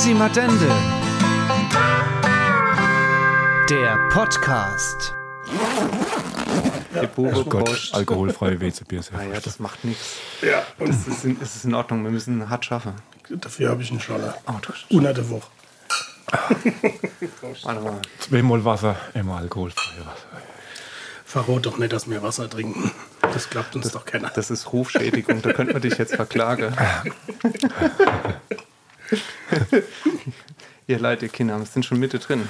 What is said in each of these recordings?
Easy Matende. Der Podcast. Der Bube Oh Gott, alkoholfreie WC-Bier. Ah ja, das macht nichts. Ja, und Das ist, in, das ist in Ordnung. Wir müssen hart schaffen. dafür habe ich einen Scholler. Oh, der Woche. Warte mal. Zweimal Wasser, immer alkoholfreie Wasser. Verrot doch nicht, dass wir Wasser trinken. Das klappt uns doch keiner. Das ist Rufschädigung. Da könnte man dich jetzt verklagen. ihr Leid, ihr Kinder, wir sind schon Mitte drin.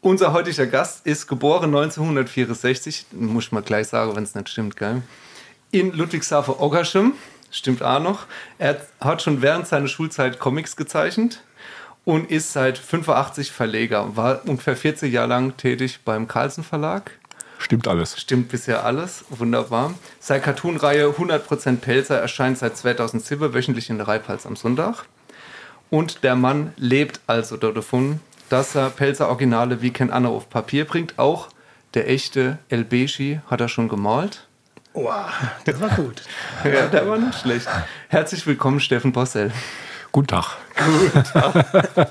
Unser heutiger Gast ist geboren 1964. Muss ich mal gleich sagen, wenn es nicht stimmt, gell? In Ludwigshafen-Oggerschem. Stimmt auch noch. Er hat schon während seiner Schulzeit Comics gezeichnet und ist seit 85 Verleger. War ungefähr 40 Jahre lang tätig beim Carlsen Verlag. Stimmt alles. Stimmt bisher alles. Wunderbar. Seine Cartoon-Reihe 100% Pelzer erscheint seit 2007 wöchentlich in der Reipals am Sonntag. Und der Mann lebt also davon, dass er Pelzer Originale wie kein anderer auf Papier bringt. Auch der echte El Beshi hat er schon gemalt. Wow, das war gut. Ja, der war nicht schlecht. Herzlich willkommen, Steffen Bossel. Guten Tag.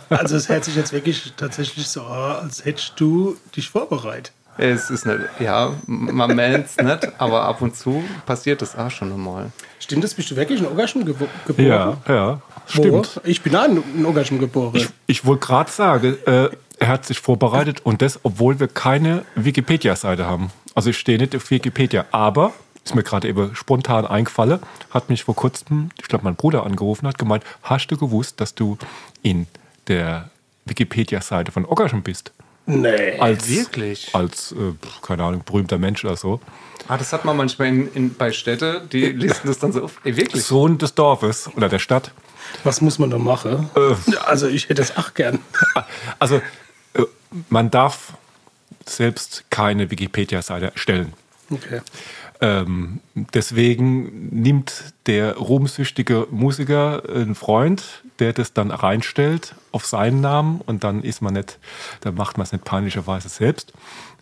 Also es hört sich jetzt wirklich tatsächlich so an, als hättest du dich vorbereitet. Es ist nicht, ja, man meint es nicht, aber ab und zu passiert das auch schon einmal. Stimmt das? Bist du wirklich in Ogerschem gebo geboren? Ja, ja, Wo? stimmt. Ich bin auch in Ogerschem geboren. Ich, ich wollte gerade sagen, äh, er hat sich vorbereitet und das, obwohl wir keine Wikipedia-Seite haben. Also ich stehe nicht auf Wikipedia, aber ist mir gerade eben spontan eingefallen, hat mich vor kurzem, ich glaube, mein Bruder angerufen, hat gemeint, hast du gewusst, dass du in der Wikipedia-Seite von Ockersham bist? nee. Als, Wirklich? Als, äh, keine Ahnung, berühmter Mensch oder so. Ah, das hat man manchmal in, in, bei Städte, die listen das dann so auf. Ey, wirklich? Sohn des Dorfes oder der Stadt. Was muss man da machen? Äh. Also ich hätte es auch gern. Also, äh, man darf selbst keine Wikipedia-Seite erstellen. Okay. Ähm, deswegen nimmt der ruhmsüchtige Musiker einen Freund, der das dann reinstellt auf seinen Namen und dann ist man nicht, dann macht man es nicht peinlicherweise selbst,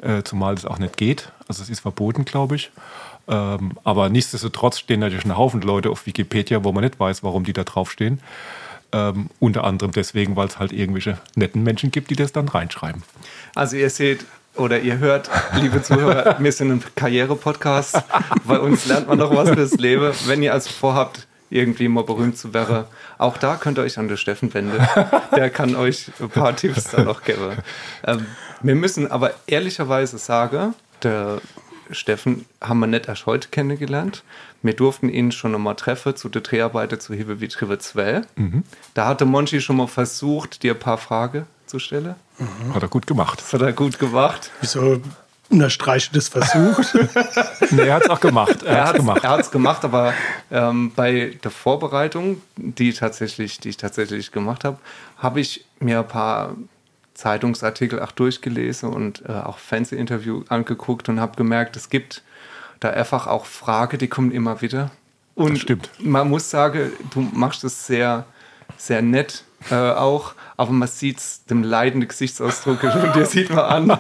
äh, zumal es auch nicht geht. Also es ist verboten, glaube ich. Ähm, aber nichtsdestotrotz stehen natürlich ein Haufen Leute auf Wikipedia, wo man nicht weiß, warum die da draufstehen. Ähm, unter anderem deswegen, weil es halt irgendwelche netten Menschen gibt, die das dann reinschreiben. Also ihr seht oder ihr hört, liebe Zuhörer, wir sind ein Karriere-Podcast. Bei uns lernt man doch was fürs Leben. Wenn ihr also vorhabt, irgendwie mal berühmt zu werden, auch da könnt ihr euch an den Steffen wenden. Der kann euch ein paar Tipps dann noch geben. Ähm, wir müssen aber ehrlicherweise sagen, der Steffen haben wir nicht erst heute kennengelernt. Wir durften ihn schon einmal treffen zu der Dreharbeiten zu Hiebe wie Trive 2. Da hatte Monchi schon mal versucht, dir ein paar Fragen zu stellen. Hat er gut gemacht. Das hat er gut gemacht. Wieso unterstreiche das versucht? Nee, er hat es auch gemacht. Er, Er hat es gemacht. gemacht. gemacht, aber ähm, bei der Vorbereitung, die, tatsächlich, die ich tatsächlich gemacht habe, habe ich mir ein paar Zeitungsartikel auch durchgelesen und äh, auch Fernsehinterview angeguckt und habe gemerkt, es gibt da einfach auch Fragen, die kommen immer wieder. Und Das stimmt. man muss sagen, du machst es sehr, sehr nett äh, auch, aber man sieht es dem leidenden Gesichtsausdruck und dir sieht man an,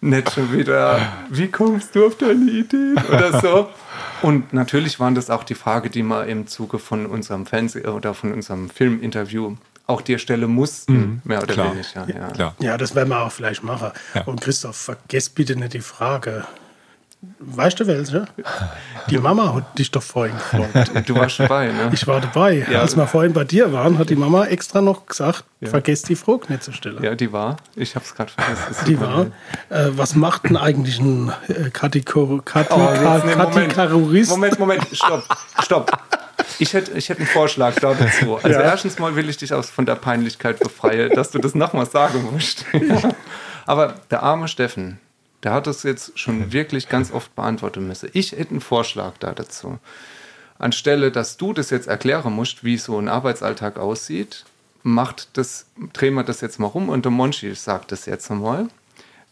nicht schon wieder, wie kommst du auf deine Idee oder so. Und natürlich waren das auch die Fragen, die wir im Zuge von unserem Fernseh- oder von unserem Filminterview auch dir stellen mussten, mehr oder Klar. weniger. Ja. Klar. ja, das werden wir auch vielleicht machen. Ja. Und Christoph, vergiss bitte nicht die Frage. Weißt du welche? Die Mama hat dich doch vorhin gefragt. Du warst dabei, ne? Ich war dabei. Ja. Als wir vorhin bei dir waren, hat die Mama extra noch gesagt, vergesst die Frage nicht zu stellen. Ja, die war. Ich habe es gerade vergessen. Die war. Äh, was macht denn eigentlich ein äh, Kategor Kati Oh, Moment. Moment, Moment, stopp, stopp. Ich hätte, ich hätte einen Vorschlag da dazu. Also Ja. erstens mal will ich dich aus von der Peinlichkeit befreien, dass du das nochmal sagen musst. Aber der arme Steffen, der hat das jetzt schon wirklich ganz oft beantworten müssen. Ich hätte einen Vorschlag da dazu. Anstelle, dass du das jetzt erklären musst, wie so ein Arbeitsalltag aussieht, macht das, drehen wir das jetzt mal rum und der Monchi sagt das jetzt mal,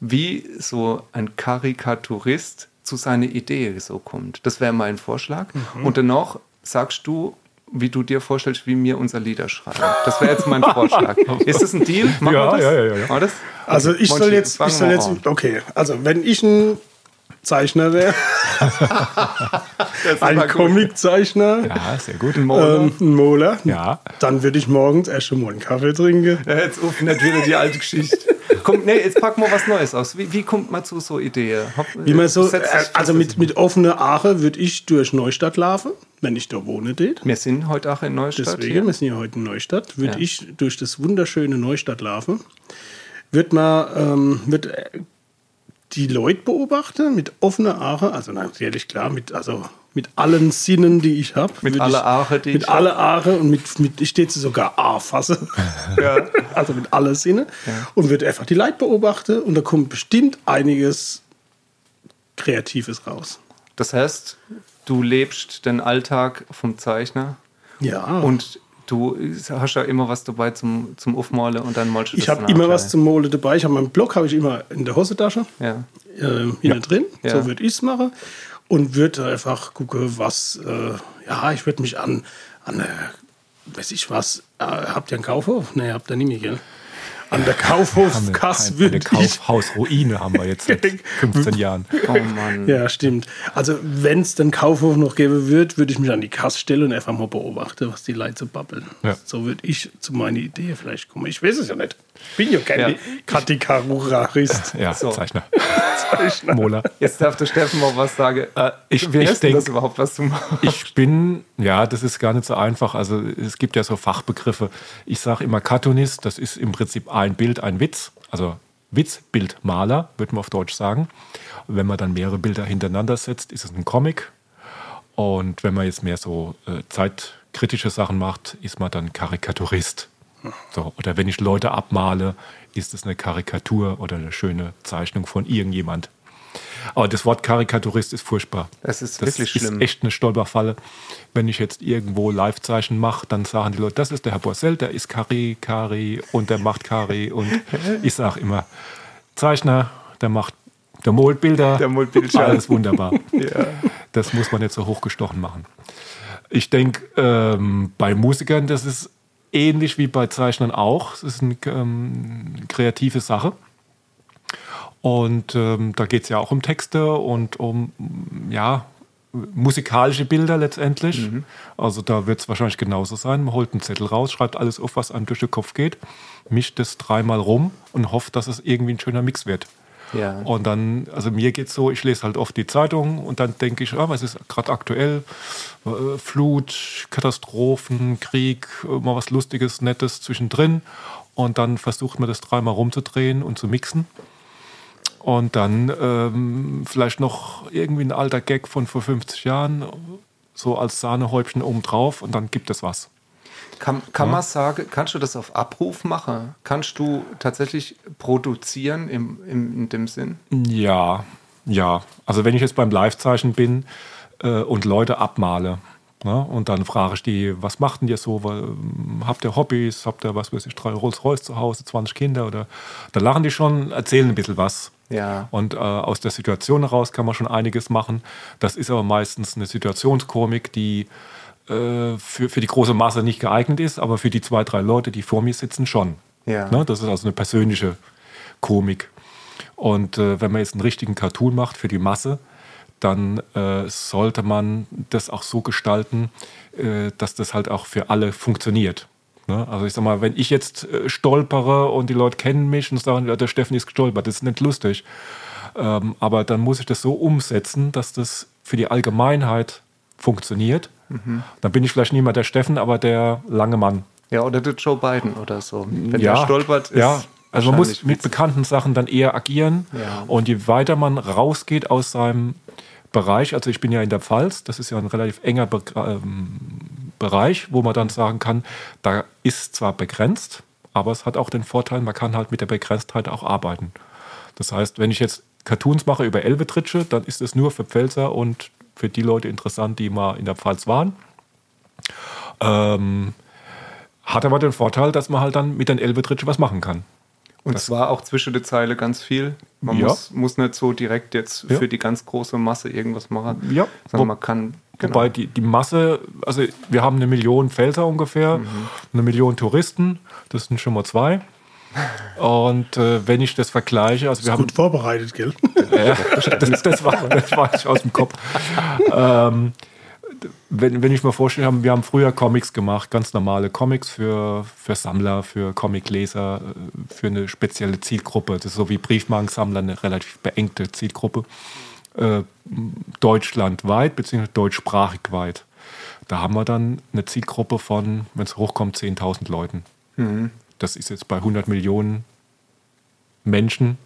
wie so ein Karikaturist zu seiner Idee so kommt. Das wäre mein Vorschlag. Und danach sagst du, wie du dir vorstellst, wie wir unser Lieder schreiben. Das wäre jetzt mein Vorschlag. Ist das ein Deal? Machen Ja, wir das? ja, ja, ja, ja. War das? Also ich Monchi, soll jetzt, ich soll jetzt, okay, also wenn ich ein Zeichner wäre, ein. Comiczeichner, Ja, sehr gut. ähm, ein Moler, Ja. dann würde ich morgens erst schon mal einen Kaffee trinken. Ja, jetzt ruft nicht wieder die alte Geschichte. Komm, nee, jetzt packen wir was Neues aus. Wie, wie kommt man zu so Ideen? Wie man so, setzt äh, also mit, mit offener Aare würde ich durch Neustadt laufen, wenn ich da wohne. Dort. Wir sind heute auch in Neustadt. Deswegen, hier. wir sind ja heute in Neustadt, würde Ja. ich durch das wunderschöne Neustadt laufen, wird man ähm, wird äh, die Leute beobachten mit offener Aare, also natürlich klar, mit, also mit allen Sinnen, die ich habe. Mit aller Aare, die Mit ich alle Aare und mit, mit ich stehe sogar A-Fasse. Ja. also mit alle Sinne. Und wird einfach die Leute beobachten und da kommt bestimmt einiges Kreatives raus. Das heißt, du lebst den Alltag vom Zeichner Ja. und du hast ja immer was dabei zum, zum Aufmalen und dann malst du ich habe immer was zum Mole dabei. Ich habe meinen Blog habe ich immer in der Hosentasche. Ja. äh, hinten drin. Ja. So würde ich es machen. Und würde einfach gucken, was, äh, ja, ich würde mich an, an äh, weiß ich was, äh, habt ihr einen Kaufhof? Nee, habt ihr nicht mehr, gell? An der Kaufhofkasse Eine würde ich. Kaufhausruine haben wir jetzt seit 15 Jahren. Oh Mann. Ja, stimmt. Also, wenn es den Kaufhof noch geben würde, würde ich mich an die Kasse stellen und einfach mal beobachten, was die Leute so babbeln. Ja. So würde ich zu meiner Idee vielleicht kommen. Ich weiß es ja nicht. Ich bin ja kein Ja. Katekarurarist. Ja, So. Zeichner. Mola. Jetzt darf der Steffen mal was sagen. Äh, ich- Wie ich denk- das überhaupt, was du machst? Ich bin, ja, das ist gar nicht so einfach. Also es gibt ja so Fachbegriffe. Ich sage immer Cartoonist, das ist im Prinzip ein Bild, ein Witz. Also Witz, Bild, Maler, würde man auf Deutsch sagen. Wenn man dann mehrere Bilder hintereinander setzt, ist es ein Comic. Und wenn man jetzt mehr so äh, zeitkritische Sachen macht, ist man dann Karikaturist. So, oder wenn ich Leute abmale, ist es eine Karikatur oder eine schöne Zeichnung von irgendjemand. Aber das Wort Karikaturist ist furchtbar. Das ist das wirklich ist schlimm. echt eine Stolperfalle. Wenn ich jetzt irgendwo Live-Zeichen mache, dann sagen die Leute, das ist der Herr Borsell, der ist Kari, Kari und der macht Kari. Und ich sage immer, Zeichner, der macht, der malt Bilder. Der malt Bildchen. Alles wunderbar. Ja. Das muss man nicht so hochgestochen machen. Ich denke, ähm, bei Musikern, das ist ähnlich wie bei Zeichnern auch. Es ist eine ähm, kreative Sache. Und ähm, da geht es ja auch um Texte und um ja, musikalische Bilder letztendlich. Also da wird es wahrscheinlich genauso sein. Man holt einen Zettel raus, schreibt alles auf, was einem durch den Kopf geht, mischt es dreimal rum und hofft, dass es irgendwie ein schöner Mix wird. Ja. Und dann, also mir geht es so, ich lese halt oft die Zeitung und dann denke ich, ah, was ist gerade aktuell? Äh, Flut, Katastrophen, Krieg, äh, mal was Lustiges, Nettes zwischendrin. Und dann versucht man das dreimal rumzudrehen und zu mixen. Und dann ähm, vielleicht noch irgendwie ein alter Gag von vor 50 Jahren, so als Sahnehäubchen obendrauf und dann gibt es was. Kann, kann man sagen, kannst du das auf Abruf machen? Kannst du tatsächlich produzieren im, im, in dem Sinn? Ja, ja. Also wenn ich jetzt beim Live-Zeichen bin äh, und Leute abmale ne, und dann frage ich die, was macht denn ihr so? Ähm, Habt ihr Hobbys? Habt ihr, was weiß ich, drei Rolls-Royce zu Hause, 20 Kinder? Oder da lachen die schon, erzählen ein bisschen was. Ja. Und äh, aus der Situation heraus kann man schon einiges machen. Das ist aber meistens eine Situationskomik, die äh, für, für die große Masse nicht geeignet ist, aber für die zwei, drei Leute, die vor mir sitzen, schon. Ja. Ne? Das ist also eine persönliche Komik. Und äh, wenn man jetzt einen richtigen Cartoon macht für die Masse, dann äh, sollte man das auch so gestalten, äh, dass das halt auch für alle funktioniert. Ne? Also ich sag mal, wenn ich jetzt äh, stolpere und die Leute kennen mich und sagen, der Steffen ist gestolpert, das ist nicht lustig. Ähm, aber dann muss ich das so umsetzen, dass das für die Allgemeinheit funktioniert. Dann bin ich vielleicht nicht mehr der Steffen, aber der lange Mann. Ja, oder der Joe Biden oder so. Wenn ja, der stolpert, ist ja. Also man muss mit bekannten Sachen dann eher agieren. Ja. Und je weiter man rausgeht aus seinem Bereich, also ich bin ja in der Pfalz, das ist ja ein relativ enger Be ähm, Bereich, wo man dann sagen kann, da ist zwar begrenzt, aber es hat auch den Vorteil, man kann halt mit der Begrenztheit auch arbeiten. Das heißt, wenn ich jetzt Cartoons mache über Elbetritsche, dann ist es nur für Pfälzer und für die Leute interessant, die mal in der Pfalz waren. Ähm, hat aber den Vorteil, dass man halt dann mit den Elbetritsche was machen kann. Und zwar auch zwischen der Zeile ganz viel. Man Ja. muss, muss nicht so direkt jetzt Ja. für die ganz große Masse irgendwas machen. Ja. Sondern man kann. genau. Wobei die, die Masse, also wir haben eine Million Pfälzer ungefähr, eine Million Touristen, das sind schon mal zwei. Und äh, wenn ich das vergleiche, also wir haben Gut vorbereitet, gell? ja, das, das, war, das war ich aus dem Kopf. Ähm, wenn, wenn ich mir vorstelle, wir haben früher Comics gemacht, ganz normale Comics für, für Sammler, für Comicleser, äh, für eine spezielle Zielgruppe. Das ist so wie Briefmarkensammler, eine relativ beengte Zielgruppe. Äh, deutschlandweit, beziehungsweise deutschsprachig weit. Da haben wir dann eine Zielgruppe von, wenn es hochkommt, 10.000 Leuten. Das ist jetzt bei 100 Millionen Menschen,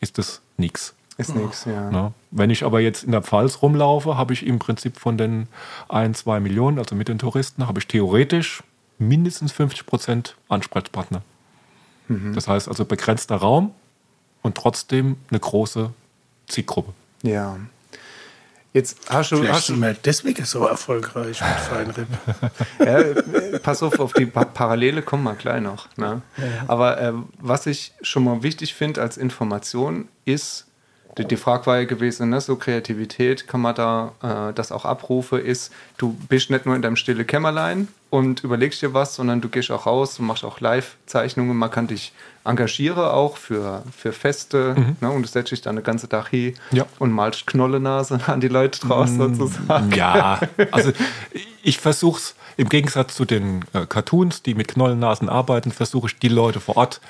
ist das nichts. Ist nichts, ja. Ne? Wenn ich aber jetzt in der Pfalz rumlaufe, habe ich im Prinzip von den ein, zwei Millionen, also mit den Touristen, habe ich theoretisch mindestens 50 Prozent Ansprechpartner. Das heißt also begrenzter Raum und trotzdem eine große Zielgruppe. Ja. Jetzt hast du, Vielleicht hast du sind wir deswegen so erfolgreich mit Feinripp. Ja, pass auf, auf die pa Parallele kommen wir gleich noch. Ne? Aber äh, was ich schon mal wichtig finde als Information ist, die, die Frage war ja gewesen, ne, so Kreativität, kann man da äh, das auch abrufen, ist, du bist nicht nur in deinem stille Kämmerlein und überlegst dir was, sondern du gehst auch raus, du machst auch Live-Zeichnungen, man kann dich engagieren auch für, für Feste ne, und du setzt dich dann den ganzen Tag hin Ja. und malst Knollennase an die Leute draus sozusagen. Ja, also ich versuche es im Gegensatz zu den äh, Cartoons, die mit Knollennasen arbeiten, versuche ich die Leute vor Ort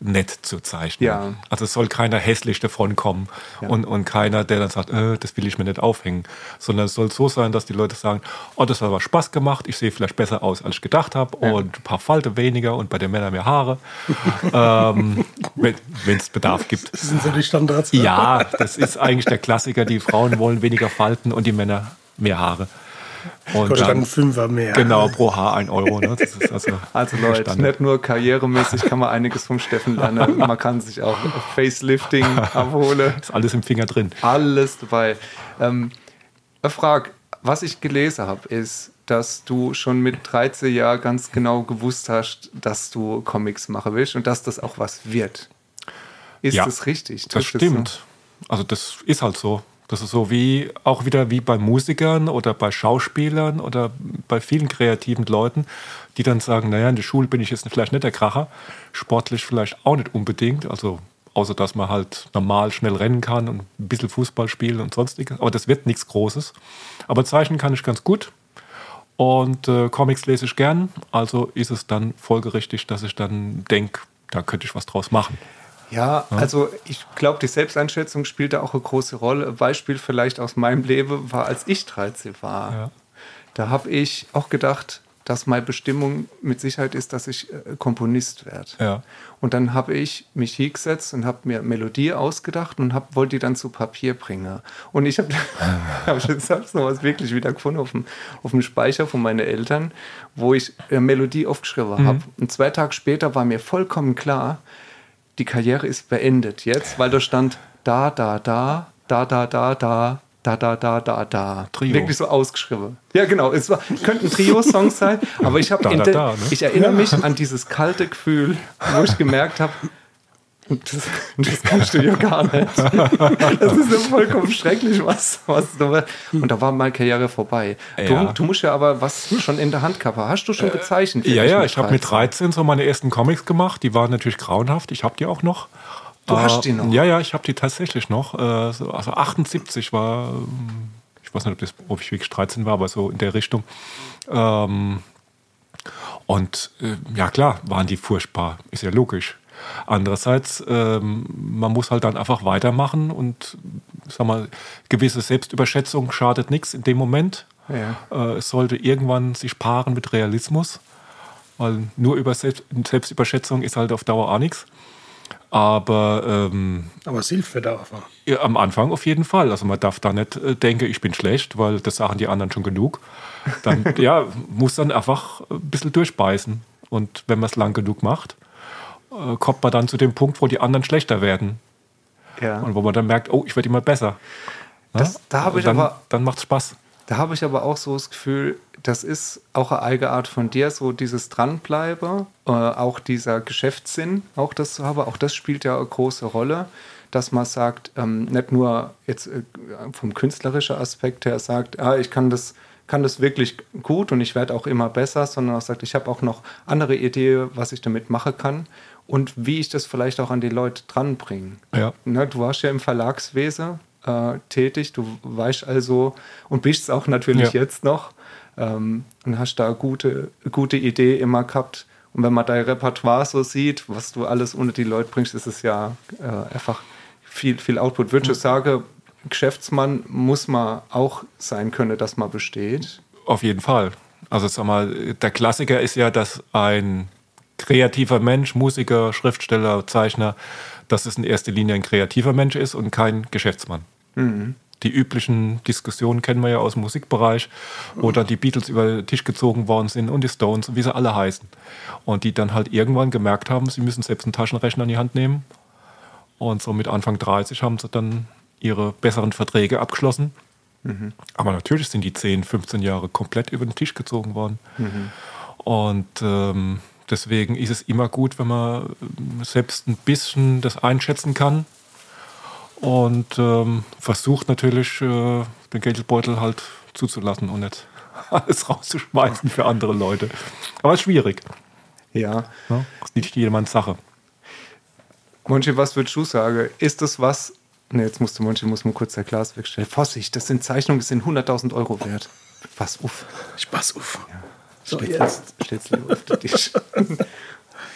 nett zu zeichnen. Ja. Also es soll keiner hässlich davon kommen und, und keiner, der dann sagt, äh, das will ich mir nicht aufhängen, sondern es soll so sein, dass die Leute sagen, oh, das hat aber Spaß gemacht, ich sehe vielleicht besser aus, als ich gedacht habe und ein paar Falte weniger und bei den Männern mehr Haare, ähm, wenn es Bedarf gibt. Das sind so die Standards. Ja, das ist eigentlich der Klassiker. Die Frauen wollen weniger Falten und die Männer mehr Haare. Und Kostet dann dann, Fünfer mehr. genau, pro Haar ein Euro. Ne? Das ist also, Also Leute, Standard. nicht nur karrieremäßig kann man einiges vom Steffen lernen, man kann sich auch Facelifting abholen. ist alles im Finger drin. Alles dabei. Ähm, eine Frage, was ich gelesen habe, ist, dass du schon mit 13 Jahren ganz genau gewusst hast, dass du Comics machen willst und dass das auch was wird. Ist Ja, das richtig? Das Trifft stimmt. Also das ist halt so. Das ist so wie auch wieder wie bei Musikern oder bei Schauspielern oder bei vielen kreativen Leuten, die dann sagen, naja, in der Schule bin ich jetzt vielleicht nicht der Kracher, sportlich vielleicht auch nicht unbedingt, also außer dass man halt normal schnell rennen kann und ein bisschen Fußball spielen und sonstiges, aber das wird nichts Großes. Aber zeichnen kann ich ganz gut und äh, Comics lese ich gern, also ist es dann folgerichtig, dass ich dann denke, da könnte ich was draus machen. Ja, also ich glaube, die Selbsteinschätzung spielt da auch eine große Rolle. Ein Beispiel vielleicht aus meinem Leben war, als ich 13 war. Ja. Da habe ich auch gedacht, dass meine Bestimmung mit Sicherheit ist, dass ich äh, Komponist werde. Ja. Und dann habe ich mich hingesetzt und habe mir Melodie ausgedacht und hab, wollte die dann zu Papier bringen. Und ich habe hab jetzt hab's noch was wirklich wieder gefunden auf dem, auf dem Speicher von meinen Eltern, wo ich äh, Melodie aufgeschrieben habe. Und zwei Tage später war mir vollkommen klar, die Karriere ist beendet jetzt, weil da stand da, da, da, da, da, da, da, da, da, da, da, da. Trio. Wirklich so ausgeschrieben. Ja, genau. Es war, könnten Trio-Songs sein, aber ich Da, da, da, ne? ich erinnere mich an dieses kalte Gefühl, wo ich gemerkt habe, das, das kannst du ja gar nicht. Das ist ja vollkommen schrecklich, was, was war. Und da war meine Karriere vorbei. Ja. Du, du musst ja aber was schon in der Hand gehabt. Hast du schon gezeichnet? Ja, vielleicht ja, mit ich habe mit 13 so meine ersten Comics gemacht. Die waren natürlich grauenhaft. Ich habe die auch noch. Du hast die noch? Ja, ja, ich habe die tatsächlich noch. Äh, so- Also 78 war, ähm, ich weiß nicht, ob, das, ob ich wirklich 13 war, aber so in der Richtung. Ähm, und äh, ja, klar, waren die furchtbar. Ist ja logisch. Andererseits, ähm, man muss halt dann einfach weitermachen und sag mal, gewisse Selbstüberschätzung schadet nichts in dem Moment. Ja. Äh, es sollte irgendwann sich paaren mit Realismus, weil nur über Selbst Selbstüberschätzung ist halt auf Dauer auch nichts. Aber ähm, Aber es hilft für da einfach. ja, am Anfang auf jeden Fall. Also man darf da nicht äh, denken, ich bin schlecht, weil das sagen die anderen schon genug. Dann ja, muss dann einfach ein bisschen durchbeißen. Und wenn man es lang genug macht, äh, kommt man dann zu dem Punkt, wo die anderen schlechter werden. Ja. Und wo man dann merkt, oh, ich werde immer besser. Das- da habe ich dann, aber- Dann macht es Spaß. Da habe ich aber auch so das Gefühl, das ist auch eine eigene Art von dir, so dieses Dranbleiben, äh, auch dieser Geschäftssinn, auch das zu haben, auch das spielt ja eine große Rolle, dass man sagt, ähm, nicht nur jetzt äh, vom künstlerischen Aspekt her sagt, ah, ich kann das kann das wirklich gut und ich werde auch immer besser, sondern auch sagt, ich habe auch noch andere Ideen, was ich damit machen kann und wie ich das vielleicht auch an die Leute dranbringe. Ja. Ne, du warst ja im Verlagswesen äh, tätig, du weißt also und bist es auch natürlich Ja. jetzt noch ähm, und hast da gute, gute Idee immer gehabt. Und wenn man dein Repertoire so sieht, was du alles unter die Leute bringst, ist es ja äh, einfach viel, viel Output. Würde ich sagen, Geschäftsmann muss man auch sein können, dass man besteht. Auf jeden Fall. Also sag mal, der Klassiker ist ja, dass ein kreativer Mensch, Musiker, Schriftsteller, Zeichner, dass es in erster Linie ein kreativer Mensch ist und kein Geschäftsmann. Die üblichen Diskussionen kennen wir ja aus dem Musikbereich, wo dann die Beatles über den Tisch gezogen worden sind und die Stones, wie sie alle heißen. Und die dann halt irgendwann gemerkt haben, sie müssen selbst einen Taschenrechner in die Hand nehmen. Und so mit Anfang 30 haben sie dann ihre besseren Verträge abgeschlossen. Aber natürlich sind die 10, 15 Jahre komplett über den Tisch gezogen worden. Und ähm, deswegen ist es immer gut, wenn man ähm, selbst ein bisschen das einschätzen kann und ähm, versucht natürlich, äh, den Geldbeutel halt zuzulassen und nicht alles rauszuschmeißen für andere Leute. Aber es ist schwierig. Ja. Das ist nicht jedermanns Sache. Monchi, was würdest du sagen? Ist das was? Ne, jetzt musste Monchi muss mal kurz der Glas wegstellen. Vorsicht, das sind Zeichnungen, die sind 100.000 Euro wert. Was, uff. Spaß auf. So, Steht's- jetzt. lieber auf den Tisch.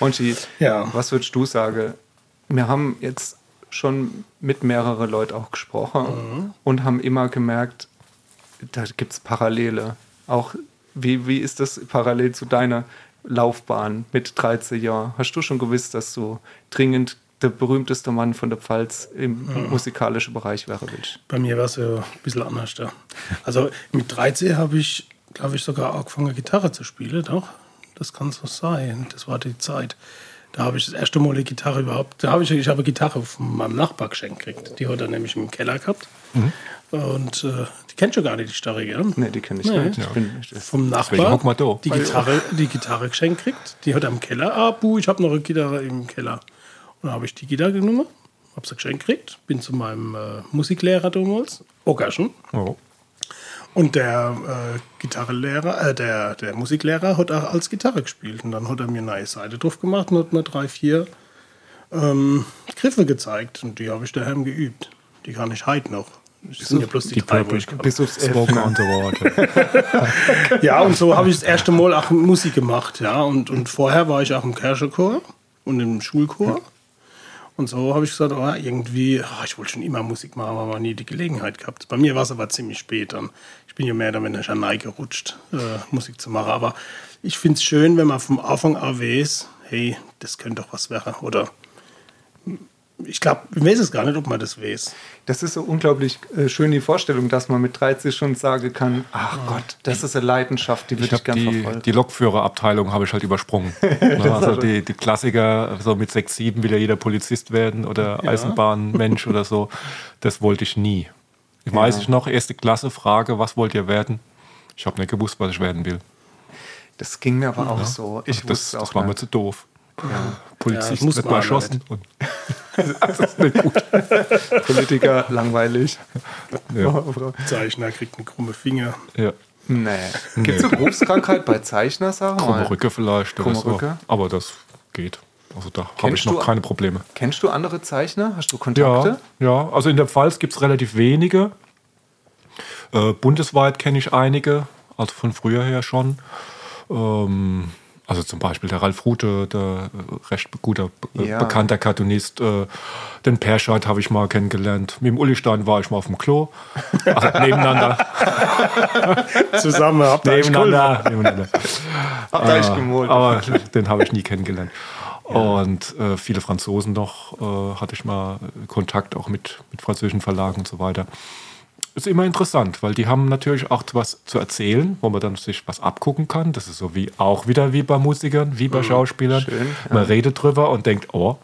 Monchi, Ja. was würdest du sagen? Wir haben jetzt schon mit mehreren Leuten auch gesprochen und haben immer gemerkt, da gibt es Parallele. Auch wie, wie ist das parallel zu deiner Laufbahn mit 13 Jahren? Hast du schon gewusst, dass du dringend der berühmteste Mann von der Pfalz im musikalischen Bereich wäre willst? Bei mir war es ja ein bisschen anders da. Also mit 13 habe ich, glaube ich, sogar angefangen, Gitarre zu spielen. Doch, das kann so sein. Das war die Zeit. Da habe ich das erste Mal eine Gitarre überhaupt. Da habe ich, ich habe eine Gitarre von meinem Nachbar geschenkt gekriegt. Die hat er nämlich im Keller gehabt. Und äh, die kennst du gar nicht, die Starre, gell? Nee, die kenne ich Nee. nicht. Ich bin, ich, Vom Nachbar da. die Gitarre, die Gitarre geschenkt kriegt. Die hat er im Keller. Ah, Bu, ich habe noch eine Gitarre im Keller. Und dann habe ich die Gitarre genommen, habe sie geschenkt gekriegt, bin zu meinem äh, Musiklehrer damals, Ockerschen. Oh. Und der äh, Gitarrenlehrer, äh, der, der Musiklehrer hat auch als Gitarre gespielt. Und dann hat er mir eine neue Seite drauf gemacht und hat mir drei, vier ähm, Griffe gezeigt. Und die habe ich daheim geübt. Die kann ich heute noch. Das sind ja bloß die, Die drei, wo ich bis aufs Spoken on the Water. Ja, und so habe ich das erste Mal auch Musik gemacht. Ja, und, und vorher war ich auch im Kirchenchor und im Schulchor. Und so habe ich gesagt, oh, irgendwie, ah, ich wollte schon immer Musik machen, aber nie die Gelegenheit gehabt. Bei mir war es aber ziemlich spät dann. Ich bin ja mehr oder weniger an gerutscht, äh, Musik zu machen. Aber ich finde es schön, wenn man vom Anfang an weiß, hey, das könnte doch was werden. Oder ich glaube, ich weiß es gar nicht, ob man das weiß. Das ist so unglaublich äh, schön, die Vorstellung, dass man mit 13 schon sagen kann, ach Gott, das ist eine Leidenschaft, die Ich würde ich, habe gerne die, verfolgen. die Lokführerabteilung habe ich halt übersprungen. Also die, die Klassiker, so mit 6, 7 will ja jeder Polizist werden oder Eisenbahnmensch oder so. Das wollte ich nie. Ich weiß ich noch, erste Klasse, Frage, was wollt ihr werden? Ich habe nicht gewusst, was ich werden will. Das ging mir aber auch so. Ich Also das, wusste auch das war mir zu doof. Ja, Polizist muss wird mal erschossen. Und das ist nicht gut. Politiker langweilig. Ja. Zeichner kriegt einen krumme Finger. Ja. Nee. Gibt es eine Berufskrankheit bei Zeichner, sag Krumme mal? Rücke vielleicht. Krumme. Rücke? Aber das geht. Also da habe Kennst ich noch du- keine Probleme. Kennst du andere Zeichner? Hast du Kontakte? Ja, ja, also in der Pfalz gibt es relativ wenige. Äh, bundesweit kenne ich einige, also von früher her schon. Ähm, also zum Beispiel der Ralf Rute, der äh, recht guter, äh, Ja. bekannter Cartoonist. Äh, den Perscheid habe ich mal kennengelernt. Mit dem Ullistein war ich mal auf dem Klo. Also nebeneinander. Zusammen habt ihr nebeneinander, nebeneinander. Habt ihr euch gemalt? Aber den habe ich nie kennengelernt. Und äh, viele Franzosen noch äh, hatte ich mal Kontakt auch mit, mit französischen Verlagen und so weiter. Ist immer interessant, weil die haben natürlich auch was zu erzählen, wo man dann sich was abgucken kann. Das ist so wie auch wieder wie bei Musikern, wie bei Schauspielern. schön, Man redet drüber und denkt, oh,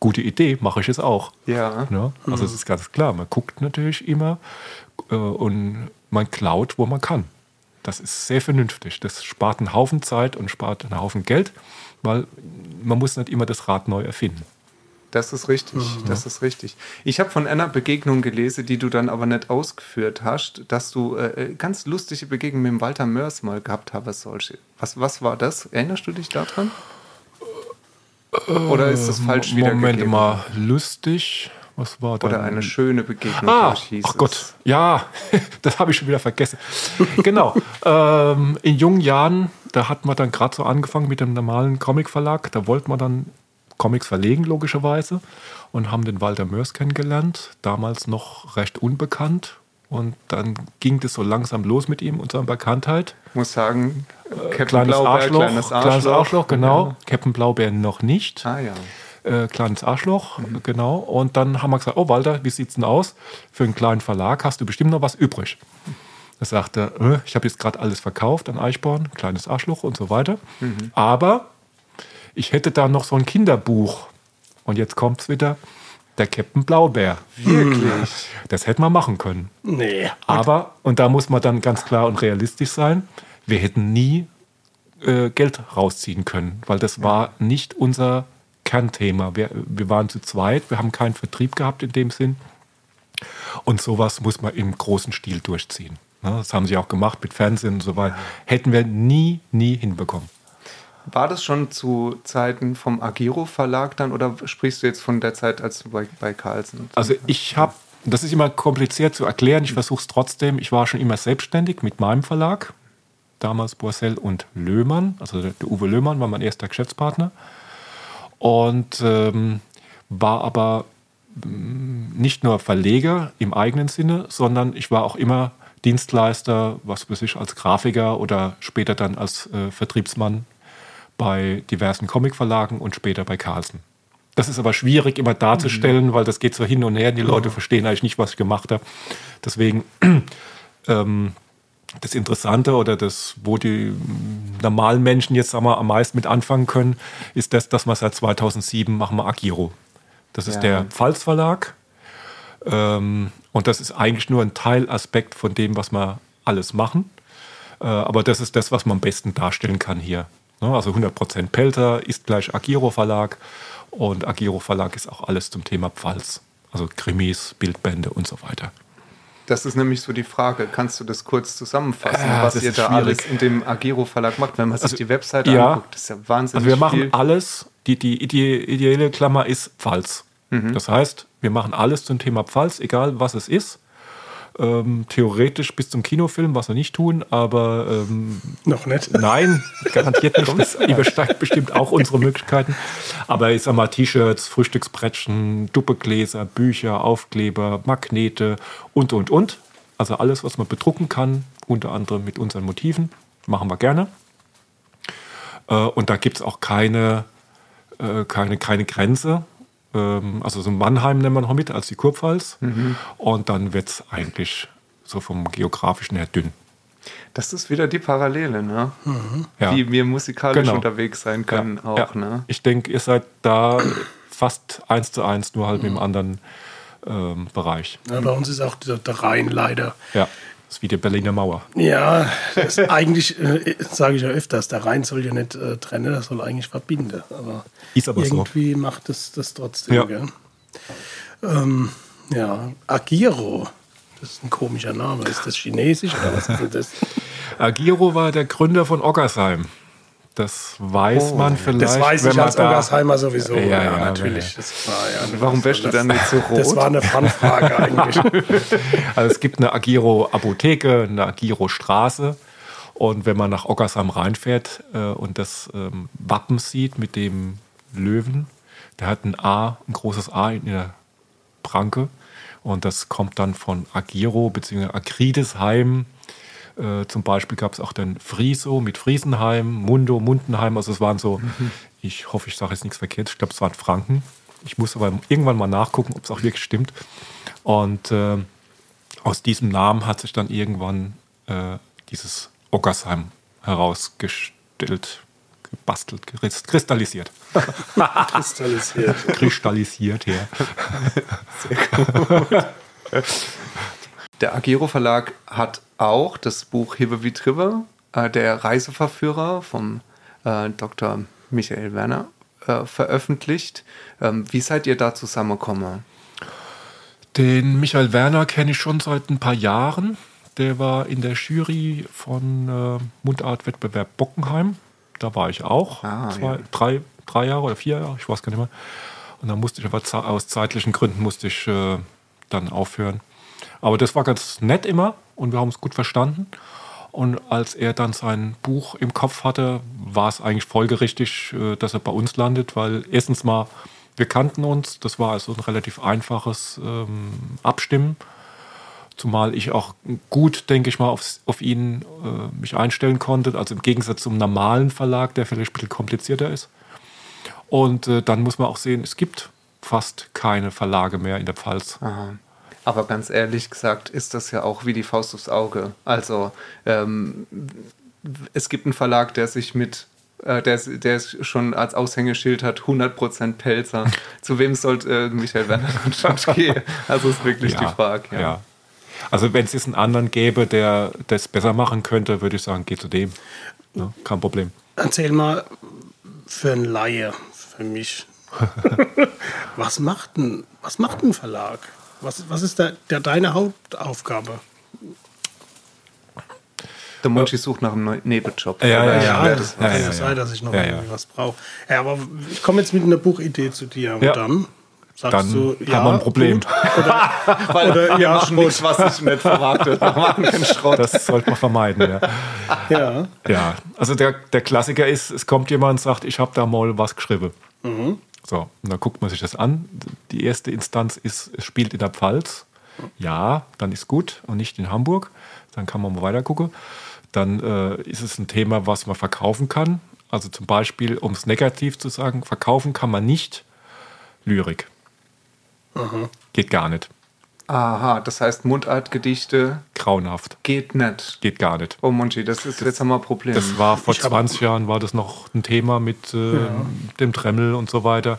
gute Idee, mache ich es auch. Ja. Ja, also es ist ganz klar, man guckt natürlich immer äh, und man klaut, wo man kann. Das ist sehr vernünftig. Das spart einen Haufen Zeit und spart einen Haufen Geld, weil man muss nicht immer das Rad neu erfinden. Das ist richtig, das ist richtig. Ich habe von einer Begegnung gelesen, die du dann aber nicht ausgeführt hast, dass du äh, ganz lustige Begegnungen mit dem Walter Mörs mal gehabt hast. Solche. Was, was war das? Erinnerst du dich daran? Oder ist das falsch Moment wiedergegeben? mal, lustig. Was war da? Oder eine schöne Begegnung, Ah, hieß ach es. Gott, ja, das habe ich schon wieder vergessen. genau, ähm, in jungen Jahren, da hat man dann gerade so angefangen mit dem normalen Comicverlag. Da wollte man dann Comics verlegen, logischerweise, und haben den Walter Mörs kennengelernt, damals noch recht unbekannt. Und dann ging das so langsam los mit ihm und seiner Bekanntheit. Ich muss sagen, Captain Kleines Blaubeer, Arschloch, kleines Arschloch. kleines Arschloch, genau. Captain Blaubeer noch nicht. Ah ja. Äh, kleines Arschloch, genau. Und dann haben wir gesagt, oh Walter, wie sieht's denn aus? Für einen kleinen Verlag hast du bestimmt noch was übrig. Er sagte, äh, ich habe jetzt gerade alles verkauft an Eichborn, kleines Arschloch und so weiter. Aber ich hätte da noch so ein Kinderbuch. Und jetzt kommt's wieder, der Captain Blaubeer. Wirklich? Das hätten wir machen können. Nee. Aber, und da muss man dann ganz klar und realistisch sein, wir hätten nie äh, Geld rausziehen können, weil das war nicht unser Kernthema. Wir, wir waren zu zweit, wir haben keinen Vertrieb gehabt in dem Sinn. Und sowas muss man im großen Stil durchziehen. Ne, Das haben sie auch gemacht mit Fernsehen und so weiter. Hätten wir nie, nie hinbekommen. War das schon zu Zeiten vom Agiro Verlag dann oder sprichst du jetzt von der Zeit, als du bei, bei Carlsen? Also ich habe, das ist immer kompliziert zu erklären, ich versuche es trotzdem. Ich war schon immer selbstständig mit meinem Verlag, damals Borsell und Löhmann, also der der Uwe Löhmann war mein erster Geschäftspartner und ähm, war aber mm, nicht nur Verleger im eigenen Sinne, sondern ich war auch immer Dienstleister, was weiß ich, als Grafiker oder später dann als äh, Vertriebsmann bei diversen Comicverlagen und später bei Carlsen. Das ist aber schwierig immer darzustellen, weil das geht so hin und her. Die Leute verstehen eigentlich nicht, was ich gemacht habe. Deswegen ähm, das Interessante oder das, wo die normalen Menschen jetzt sagen wir, am meisten mit anfangen können, ist das, dass wir seit 2007 machen wir Agiro. Das ist Ja. der Pfalz Verlag. Ähm, und das ist eigentlich nur ein Teilaspekt von dem, was wir alles machen. Äh, aber das ist das, was man am besten darstellen kann hier. Ne? Also 100% Pelter ist gleich Agiro Verlag und Agiro Verlag ist auch alles zum Thema Pfalz. Also Krimis, Bildbände und so weiter. Das ist nämlich so die Frage. Kannst du das kurz zusammenfassen, Ah, was ihr da schwierig. alles in dem Agiro Verlag macht? Wenn man sich Also, die Webseite ja. anguckt, das ist ja wahnsinnig Also wir machen viel. alles, die, die ide- ideelle Klammer ist Pfalz. Mhm. Das heißt, wir machen alles zum Thema Pfalz, egal was es ist. Ähm, theoretisch bis zum Kinofilm, was wir nicht tun, aber ähm, Noch nicht. Nein, garantiert nicht. Das übersteigt bestimmt auch unsere Möglichkeiten. Aber ich sag mal, T-Shirts, Frühstücksbrettchen, Duppegläser, Bücher, Aufkleber, Magnete und, und, und. Also alles, was man bedrucken kann, unter anderem mit unseren Motiven, machen wir gerne. Äh, und da gibt es auch keine, äh, keine, keine Grenze. Ähm, also so Mannheim nehmen wir noch mit als die Kurpfalz. Und dann wird es eigentlich so vom geografischen her dünn. Das ist wieder die Parallele, ne? Ja. Wie wir musikalisch Genau. unterwegs sein können auch, ja. ne? Ich denke, ihr seid da fast eins zu eins, nur halt mit einem anderen ähm, Bereich. Ja, bei uns ist auch der, der Rhein leider. Ja, das ist wie die Berliner Mauer. Ja, eigentlich äh, sage ich ja öfters, der Rhein soll ja nicht äh, trennen, das soll eigentlich verbinden. Aber, Ist aber so. irgendwie macht es das trotzdem. Ja. Gell? Ähm, ja, Agiro, das ist ein komischer Name. Ist das chinesisch oder was ist das? Agiro war der Gründer von Oggersheim. Das weiß man vielleicht. Das weiß wenn ich man als Oggersheimer sowieso. Ja, Ja, ja, natürlich. ja. Warum wäschst du dann nicht so rot? Das war eine Fanfrage eigentlich. Also es gibt eine Agiro-Apotheke, eine Agiro-Straße. Und wenn man nach Oggersheim reinfährt äh, und das ähm, Wappen sieht mit dem Löwen, der hat ein A, ein großes A in der Pranke. Und das kommt dann von Agiro bzw. Agridesheim. Äh, zum Beispiel gab es auch den Friso mit Friesenheim, Mundo, Mundenheim. Also es waren so, ich hoffe, ich sage jetzt nichts verkehrt, ich glaube, es waren Franken. Ich muss aber irgendwann mal nachgucken, ob es auch wirklich stimmt. Und äh, aus diesem Namen hat sich dann irgendwann äh, dieses Ockersheim herausgestellt, gebastelt, kristallisiert. Kristallisiert. Kristallisiert, ja. Der Agiro Verlag hat auch das Buch Hippe wie Tribbe, äh, der Reiseverführer vom äh, Dr. Michael Werner, äh, veröffentlicht. Ähm, wie seid ihr da zusammengekommen? Den Michael Werner kenne ich schon seit ein paar Jahren. Der war in der Jury von äh, Mundartwettbewerb Bockenheim. Da war ich auch. Ah, Zwei, ja. drei, drei Jahre oder vier Jahre, ich weiß gar nicht mehr. Und dann musste ich aber aus zeitlichen Gründen musste ich äh, dann aufhören. Aber das war ganz nett immer und wir haben es gut verstanden. Und als er dann sein Buch im Kopf hatte, war es eigentlich folgerichtig, äh, dass er bei uns landet, weil erstens mal, wir kannten uns, das war also ein relativ einfaches ähm, Abstimmen. Zumal ich auch gut, denke ich mal, auf, auf ihn äh, mich einstellen konnte. Also im Gegensatz zum normalen Verlag, der vielleicht ein bisschen komplizierter ist. Und äh, dann muss man auch sehen, es gibt fast keine Verlage mehr in der Pfalz. Aha. Aber ganz ehrlich gesagt ist das ja auch wie die Faust aufs Auge. Also ähm, es gibt einen Verlag, der sich mit, äh, der, es- der es schon als Aushängeschild hat, 100% Pelzer. Zu wem sollte äh, Michael Werner dann schon gehen? Also ist wirklich die Frage. Ja. Also wenn es jetzt einen anderen gäbe, der das besser machen könnte, würde ich sagen, geh zu dem. Ja, kein Problem. Erzähl mal für einen Laie, für mich. was macht ein, was macht ein Verlag? Was, was ist da, der, deine Hauptaufgabe? Der Monchi sucht nach einem neuen Nebenjob. Ja, ja, ich ja, Ja, das das- kann ja, ja, ja, sein, dass ich noch Ja, irgendwie ja. was brauche. Ja, aber ich komme jetzt mit einer Buchidee zu dir und Ja. dann sagst Dann du, haben ja, wir ein Problem. Oder, oder ja, machen nichts, was sich nicht vermarktet. Wir machen keinen Schrott. Das sollte man vermeiden. Ja. ja. Ja, also der, der Klassiker ist, es kommt jemand und sagt, ich habe da mal was geschrieben. So, und dann guckt man sich das an. Die erste Instanz ist, es spielt in der Pfalz. Ja, dann ist gut und nicht in Hamburg. Dann kann man mal weiter gucken. Dann äh, ist es ein Thema, was man verkaufen kann. Also zum Beispiel, um es negativ zu sagen, verkaufen kann man nicht Lyrik. Geht gar nicht. Aha, das heißt Mundartgedichte Grauenhaft. geht nicht. Geht gar nicht. Oh Monchi, das ist jetzt haben wir ein Problem. Das war vor Ich hab- 20 Jahren war das noch ein Thema mit äh, dem Dremmel und so weiter.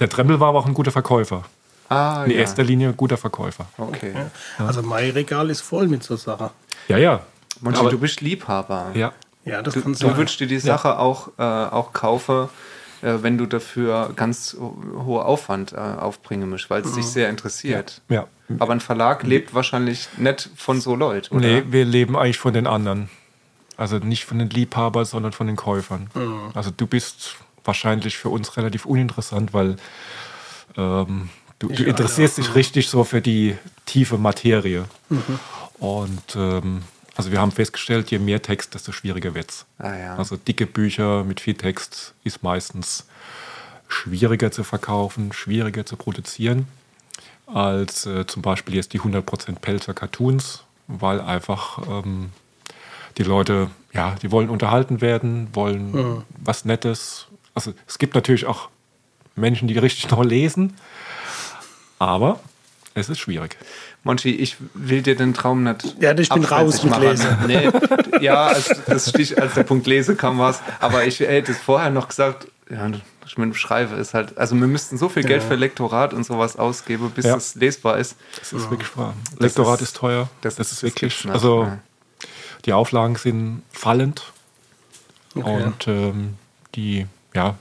Der Dremmel war aber auch ein guter Verkäufer. ah, In ja. erster Linie ein guter Verkäufer. Okay. Also mein Regal ist voll mit so Sachen. Ja, ja. Monchi, Aber- du bist Liebhaber. Ja, Ja, das Du, kann du sein. würdest dir die Sache auch, äh, auch kaufen, äh, wenn du dafür ganz ho- hohe Aufwand äh, aufbringen musst, weil es dich sehr interessiert. ja. Aber ein Verlag lebt wahrscheinlich nicht von so Leuten, oder? Nee, wir leben eigentlich von den anderen. Also nicht von den Liebhabern, sondern von den Käufern. Also du bist wahrscheinlich für uns relativ uninteressant, weil ähm, du, du interessierst dich richtig so für die tiefe Materie. Und ähm, also wir haben festgestellt, je mehr Text, desto schwieriger wird's. Ah, ja. Also dicke Bücher mit viel Text ist meistens schwieriger zu verkaufen, schwieriger zu produzieren als äh, zum Beispiel jetzt die 100% Pelzer Cartoons, weil einfach ähm, die Leute, ja, die wollen unterhalten werden, wollen was Nettes. Also es gibt natürlich auch Menschen, die richtig noch lesen, aber es ist schwierig. Monchi, ich will dir den Traum nicht. Ja, ich bin raus mit machen. Lesen. Nee, ja, als, das Stich, als der Punkt Lese kam, war Aber ich hätte es vorher noch gesagt, ja, ich mit dem Schreibe ist halt, also wir müssten so viel Geld für Lektorat und sowas ausgeben, bis Ja. es lesbar ist. Das ist wirklich wahr. Lektorat ist, teuer. das Das, ist- ist das wirklich, nicht, also ja. die Auflagen sind fallend Okay. und ähm, die ja,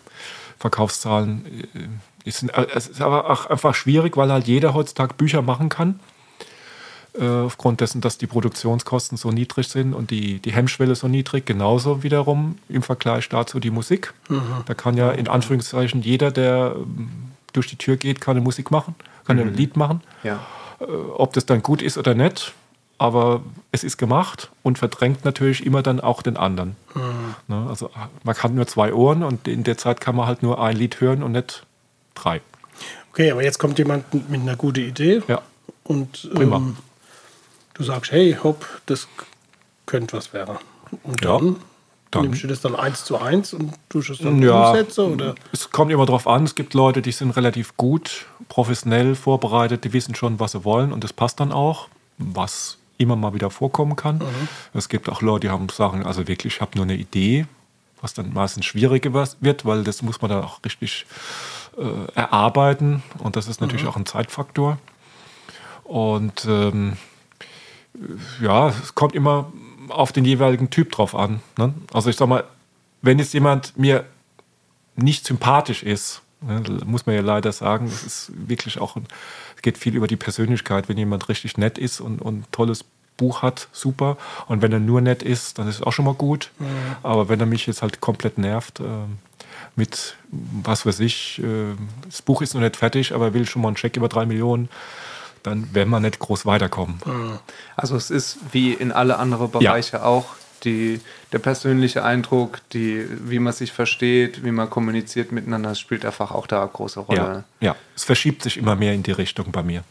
Verkaufszahlen äh, ist, äh, es ist aber auch einfach schwierig, weil halt jeder heutzutage Bücher machen kann. Äh, aufgrund dessen, dass die Produktionskosten so niedrig sind und die, die Hemmschwelle so niedrig, genauso wiederum im Vergleich dazu die Musik. Da kann ja in Anführungszeichen jeder, der ähm, durch die Tür geht, kann eine Musik machen, kann ein Lied machen. Ja. Ob das dann gut ist oder nicht, aber es ist gemacht und verdrängt natürlich immer dann auch den anderen. Ne, also man kann nur zwei Ohren und in der Zeit kann man halt nur ein Lied hören und nicht drei. Okay, aber jetzt kommt jemand mit einer guten Idee Ja. und Prima. ähm, du sagst, hey, hopp, das könnte was werden. Und Ja, dann, dann- nimmst du das dann eins zu eins und tust es dann Ja, umsetzen? Oder? es kommt immer drauf an. Es gibt Leute, die sind relativ gut, professionell vorbereitet, die wissen schon, was sie wollen und das passt dann auch, was immer mal wieder vorkommen kann. Es gibt auch Leute, die haben sagen, also wirklich, ich habe nur eine Idee, was dann meistens schwieriger wird, weil das muss man dann auch richtig äh, erarbeiten und das ist natürlich auch ein Zeitfaktor. Und ähm, ja, es kommt immer auf den jeweiligen Typ drauf an. Ne? Also ich sag mal, wenn jetzt jemand mir nicht sympathisch ist, ne, muss man ja leider sagen, es ist wirklich auch, ein, es geht viel über die Persönlichkeit. Wenn jemand richtig nett ist und, und ein tolles Buch hat, super. Und wenn er nur nett ist, dann ist es auch schon mal gut. Mhm. Aber wenn er mich jetzt halt komplett nervt, äh, mit, was weiß ich, äh, das Buch ist noch nicht fertig, aber er will schon mal einen Scheck über drei Millionen, dann werden wir nicht groß weiterkommen. Also es ist wie in alle anderen Bereiche ja. auch die, der persönliche Eindruck, die, wie man sich versteht, wie man kommuniziert miteinander, spielt einfach auch da eine große Rolle. Ja, ja, es verschiebt sich immer mehr in die Richtung bei mir.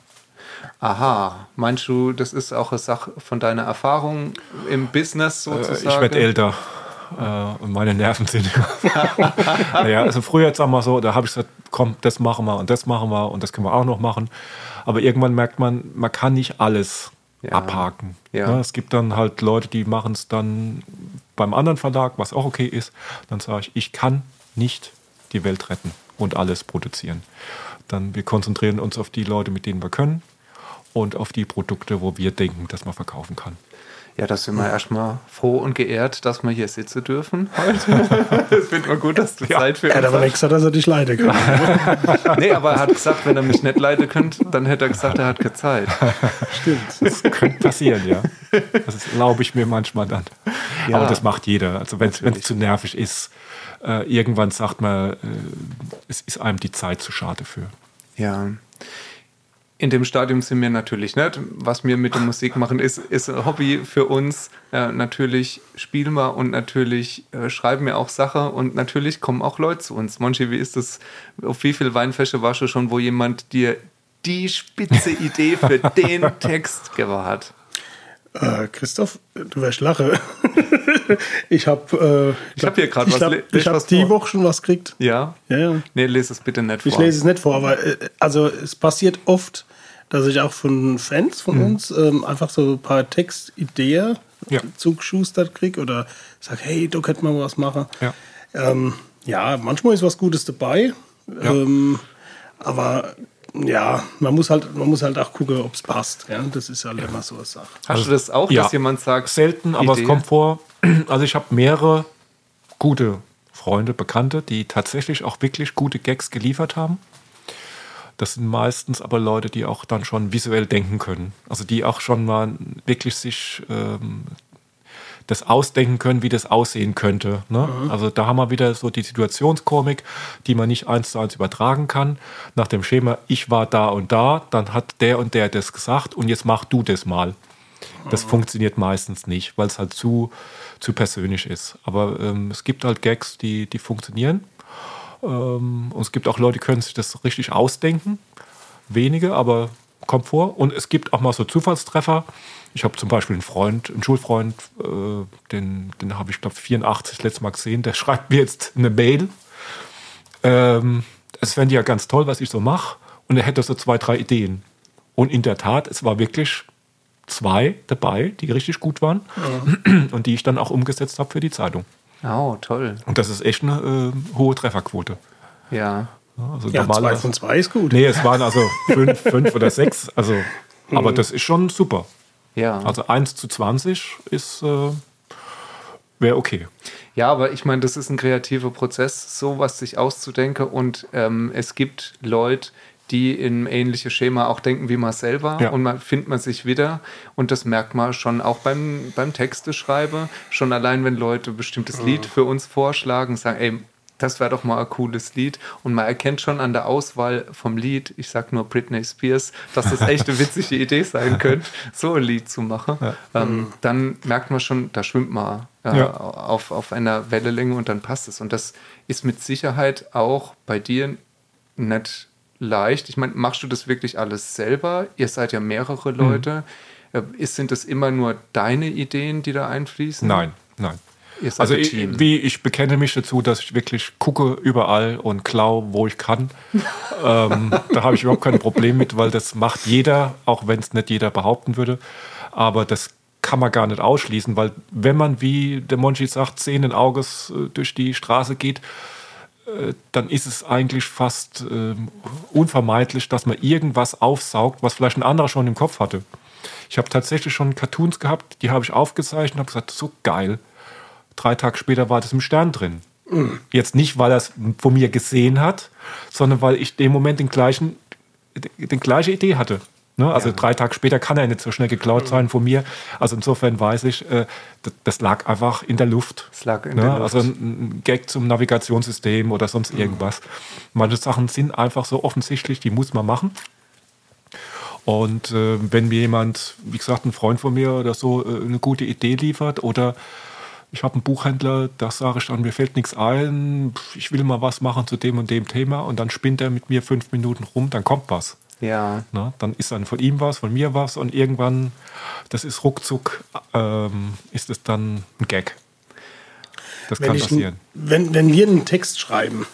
Aha, meinst du, das ist auch eine Sache von deiner Erfahrung im Business äh, sozusagen? ich werde älter äh, und meine Nerven sind. naja, also früher, sagen wir so, da habe ich gesagt, komm, das machen wir und das machen wir und das können wir auch noch machen. Aber irgendwann merkt man, man kann nicht alles ja. abhaken. Ja. Ja, es gibt dann halt Leute, die machen es dann beim anderen Verlag, was auch okay ist. Dann sage ich, ich kann nicht die Welt retten und alles produzieren. Dann wir konzentrieren uns auf die Leute, mit denen wir können und auf die Produkte, wo wir denken, dass man verkaufen kann. Ja, da sind wir erstmal froh und geehrt, dass wir hier sitzen dürfen heute. Es findet man gut, dass du ja. Zeit für uns hast. Er hat aber nicht gesagt, dass er dich leiden kann. nee, aber er hat gesagt, wenn er mich nicht leiden könnte, dann hätte er gesagt, er hat keine Zeit. Stimmt. Das könnte passieren, ja. Das erlaube ich mir manchmal dann. Ja. Aber das macht jeder. Also wenn es zu nervig ist, äh, irgendwann sagt man, äh, es ist einem die Zeit zu schade für. Ja in dem Stadium sind wir natürlich nicht. Was wir mit der Musik machen, ist, ist ein Hobby für uns. Äh, natürlich spielen wir und natürlich äh, schreiben wir auch Sachen und natürlich kommen auch Leute zu uns. Monchi, wie ist das? Auf wie viele Weinfäsche warst du schon, wo jemand dir die spitze Idee für den Text gewahrt? Äh, Christoph, du wirst lachen. ich habe äh, ich hab hier gerade was. Hab, ich habe die Woche schon was gekriegt. Ja? Ja, ja. Nee, lese es bitte nicht vor. Ich lese es nicht vor, aber äh, also es passiert oft, dass ich auch von Fans von mhm. uns ähm, einfach so ein paar Textideen ja. zugeschustert kriege oder sage, hey, da könnte man was machen. Ja. Ähm, ja, manchmal ist was Gutes dabei. Ja. Ähm, aber ja, man muss halt, man muss halt auch gucken, ob es passt. Ja? Das ist halt ja immer so eine Sache. Hast du das auch, ja. dass jemand sagt? Selten, aber Idee? es kommt vor. Also ich habe mehrere gute Freunde, Bekannte, die tatsächlich auch wirklich gute Gags geliefert haben. Das sind meistens aber Leute, die auch dann schon visuell denken können. Also die auch schon mal wirklich sich ähm, das ausdenken können, wie das aussehen könnte. Ne? Mhm. Also da haben wir wieder so die Situationskomik, die man nicht eins zu eins übertragen kann. Nach dem Schema, ich war da und da, dann hat der und der das gesagt und jetzt mach du das mal. Das mhm. funktioniert meistens nicht, weil es halt zu, zu persönlich ist. Aber ähm, es gibt halt Gags, die, die funktionieren. Ähm, und es gibt auch Leute, die können sich das richtig ausdenken. Wenige, aber kommt vor. Und es gibt auch mal so Zufallstreffer. Ich habe zum Beispiel einen Freund, einen Schulfreund, äh, den, den habe ich, glaube 84 das letzte Mal gesehen, der schreibt mir jetzt eine Mail. Ähm, es fände ja ganz toll, was ich so mache. Und er hätte so zwei, drei Ideen. Und in der Tat, es war wirklich zwei dabei, die richtig gut waren ja. und die ich dann auch umgesetzt habe für die Zeitung. Oh, toll. Und das ist echt eine äh, hohe Trefferquote. Ja. Also ja, zwei von zwei ist gut. Nee, es waren also fünf, fünf oder sechs. Also, mhm. aber das ist schon super. Ja. Also 1 zu 20 ist äh, wäre okay. Ja, aber ich meine, das ist ein kreativer Prozess, sowas sich auszudenken. Und ähm, es gibt Leute, die in ähnliche Schema auch denken wie man selber ja. und man findet man sich wieder und das merkt man schon auch beim, beim Texteschreiben, schon allein wenn Leute ein bestimmtes ja. Lied für uns vorschlagen, sagen, ey, das wäre doch mal ein cooles Lied und man erkennt schon an der Auswahl vom Lied, ich sag nur Britney Spears, dass das echt eine witzige Idee sein könnte, so ein Lied zu machen. Ja. Ähm, dann merkt man schon, da schwimmt man äh, auf, auf einer Wellenlänge und dann passt es und das ist mit Sicherheit auch bei dir nicht leicht. Ich meine, machst du das wirklich alles selber? Ihr seid ja mehrere Leute. Mhm. Ist, sind das immer nur deine Ideen, die da einfließen? Nein, nein. also ich, wie ich bekenne mich dazu, dass ich wirklich gucke überall und klaue, wo ich kann. ähm, da habe ich überhaupt kein Problem mit, weil das macht jeder, auch wenn es nicht jeder behaupten würde. Aber das kann man gar nicht ausschließen, weil wenn man, wie der Monchi sagt, sehenden Auges äh, durch die Straße geht, dann ist es eigentlich fast äh, unvermeidlich, dass man irgendwas aufsaugt, was vielleicht ein anderer schon im Kopf hatte. Ich habe tatsächlich schon Cartoons gehabt, die habe ich aufgezeichnet und habe gesagt, so geil. Drei Tage später war das im Stern drin. Jetzt nicht, weil er es von mir gesehen hat, sondern weil ich dem Moment den gleichen, die gleiche Idee hatte. Ne? Also drei Tage später kann er nicht so schnell geklaut sein von mir. Also insofern weiß ich, äh, das, das lag einfach in der Luft. Es lag in ne? der Luft. Also ein, ein Gag zum Navigationssystem oder sonst irgendwas. Manche Sachen sind einfach so offensichtlich, die muss man machen. Und äh, wenn mir jemand, wie gesagt, ein Freund von mir oder so, äh, eine gute Idee liefert oder ich habe einen Buchhändler, da sage ich dann, mir fällt nichts ein, ich will mal was machen zu dem und dem Thema und dann spinnt er mit mir fünf Minuten rum, dann kommt was. Ja. Ne? Dann ist dann von ihm was, von mir was und irgendwann, das ist ruckzuck, ähm, ist es dann ein Gag. Das Wenn, kann ich, passieren. wenn, wenn wir einen Text schreiben,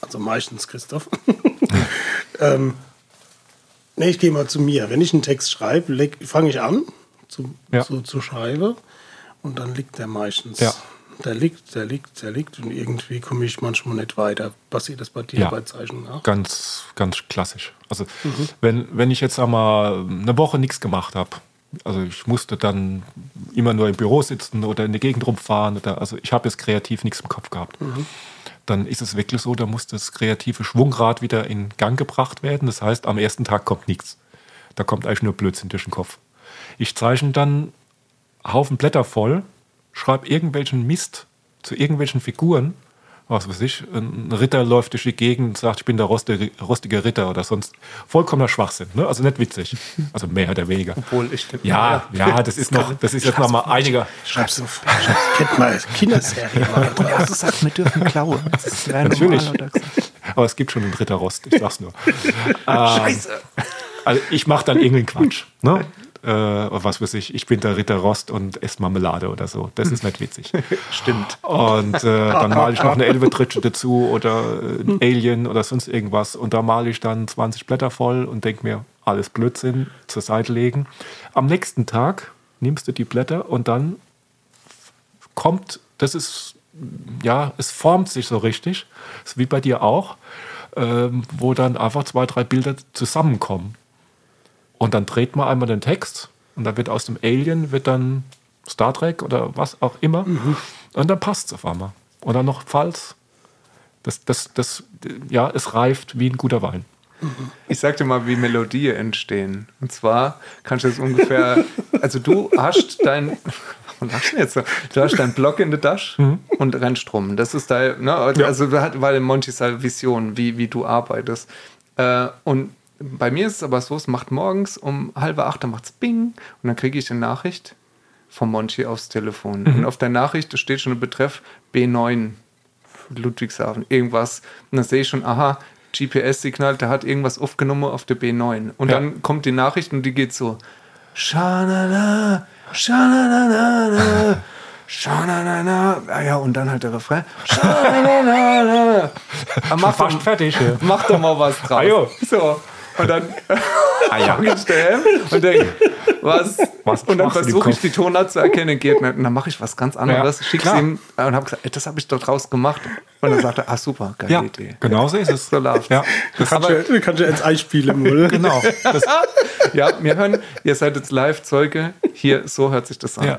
also meistens Christoph, ähm, nee, ich gehe mal zu mir. Wenn ich einen Text schreibe, fange ich an zu, Ja. zu, zu schreiben und dann liegt der meistens. Ja. Der liegt, der liegt, der liegt und irgendwie komme ich manchmal nicht weiter. Passiert das bei dir Ja. bei Zeichen auch? Ganz, ganz klassisch. Also wenn, wenn ich jetzt einmal eine Woche nichts gemacht habe, also ich musste dann immer nur im Büro sitzen oder in die Gegend rumfahren, oder, also ich habe jetzt kreativ nichts im Kopf gehabt. Dann ist es wirklich so, da muss das kreative Schwungrad wieder in Gang gebracht werden. Das heißt, am ersten Tag kommt nichts. Da kommt eigentlich nur Blödsinn durch den Kopf. Ich zeichne dann Haufen Blätter voll, schreibe irgendwelchen Mist zu irgendwelchen Figuren. Was weiß ich, ein Ritter läuft durch die Gegend und sagt, ich bin der rostige, rostige Ritter oder sonst. Vollkommener Schwachsinn, ne? Also nicht witzig. Also mehr oder weniger. Obwohl ich den- Ja, ja, das ist noch, das ist jetzt noch mal einiger. Schreib's auf. Kennt mal Kinderserie. mal. Also sagt, wir dürfen klauen. Das ist wäre Natürlich. Aber es gibt schon einen Ritter Rost, ich sag's nur. Scheiße. Also ich mache dann irgendeinen Quatsch. Ne? Äh, was weiß ich, ich bin der Ritter Rost und esse Marmelade oder so. Das ist nicht witzig. Stimmt. Und äh, dann male ich noch eine Elbetritsche dazu oder äh, ein Alien oder sonst irgendwas. Und da male ich dann 20 Blätter voll und denke mir, alles Blödsinn, zur Seite legen. Am nächsten Tag nimmst du die Blätter und dann kommt, das ist, ja, es formt sich so richtig, das ist wie bei dir auch, ähm, wo dann einfach zwei, drei Bilder zusammenkommen. Und dann dreht man einmal den Text und dann wird aus dem Alien wird dann Star Trek oder was auch immer. Und dann passt es auf einmal. Und dann noch Falls. Das, das, das, ja, es reift wie ein guter Wein. Ich sag dir mal, wie Melodien entstehen. Und zwar kannst du es ungefähr, also du hast dein, was lachst du jetzt? Du hast deinen Block in der Tasche und rennst rum. Das ist dein, ne, also da hat, weil Monty seine Vision, wie, wie du arbeitest. Äh, und bei mir ist es aber so, es macht morgens um halb acht, dann macht's Bing und dann kriege ich eine Nachricht vom Monty aufs Telefon. Und auf der Nachricht steht schon ein Betreff B9 Ludwigshafen, irgendwas. Und dann sehe ich schon, aha, GPS-Signal, der hat irgendwas aufgenommen auf der B9. Und Ja. dann kommt die Nachricht und die geht so, Schanana, Schanana, Schanana. Ah ja, und dann halt der Refrain. Schanana. Ah, mach, Fast doch, fertig. Mach doch mal was draus. Ah. So. Und dann Ah, ja. fange ich daheim und denke, was? Was und dann versuche ich die Tonart zu erkennen, geht nicht. Und dann mache ich was ganz anderes, Ja, schick's klar. ihm und habe gesagt, ey, das habe ich doch draus gemacht. Und dann sagt er, ah super, geile Ja, Idee. genau so ist es. So läuft's. Ja, Kannst du, du kannst ja ins Ei spielen, Mull. genau. Das, Ja, wir hören, ihr seid jetzt live Zeuge. Hier, so hört sich das an. ja.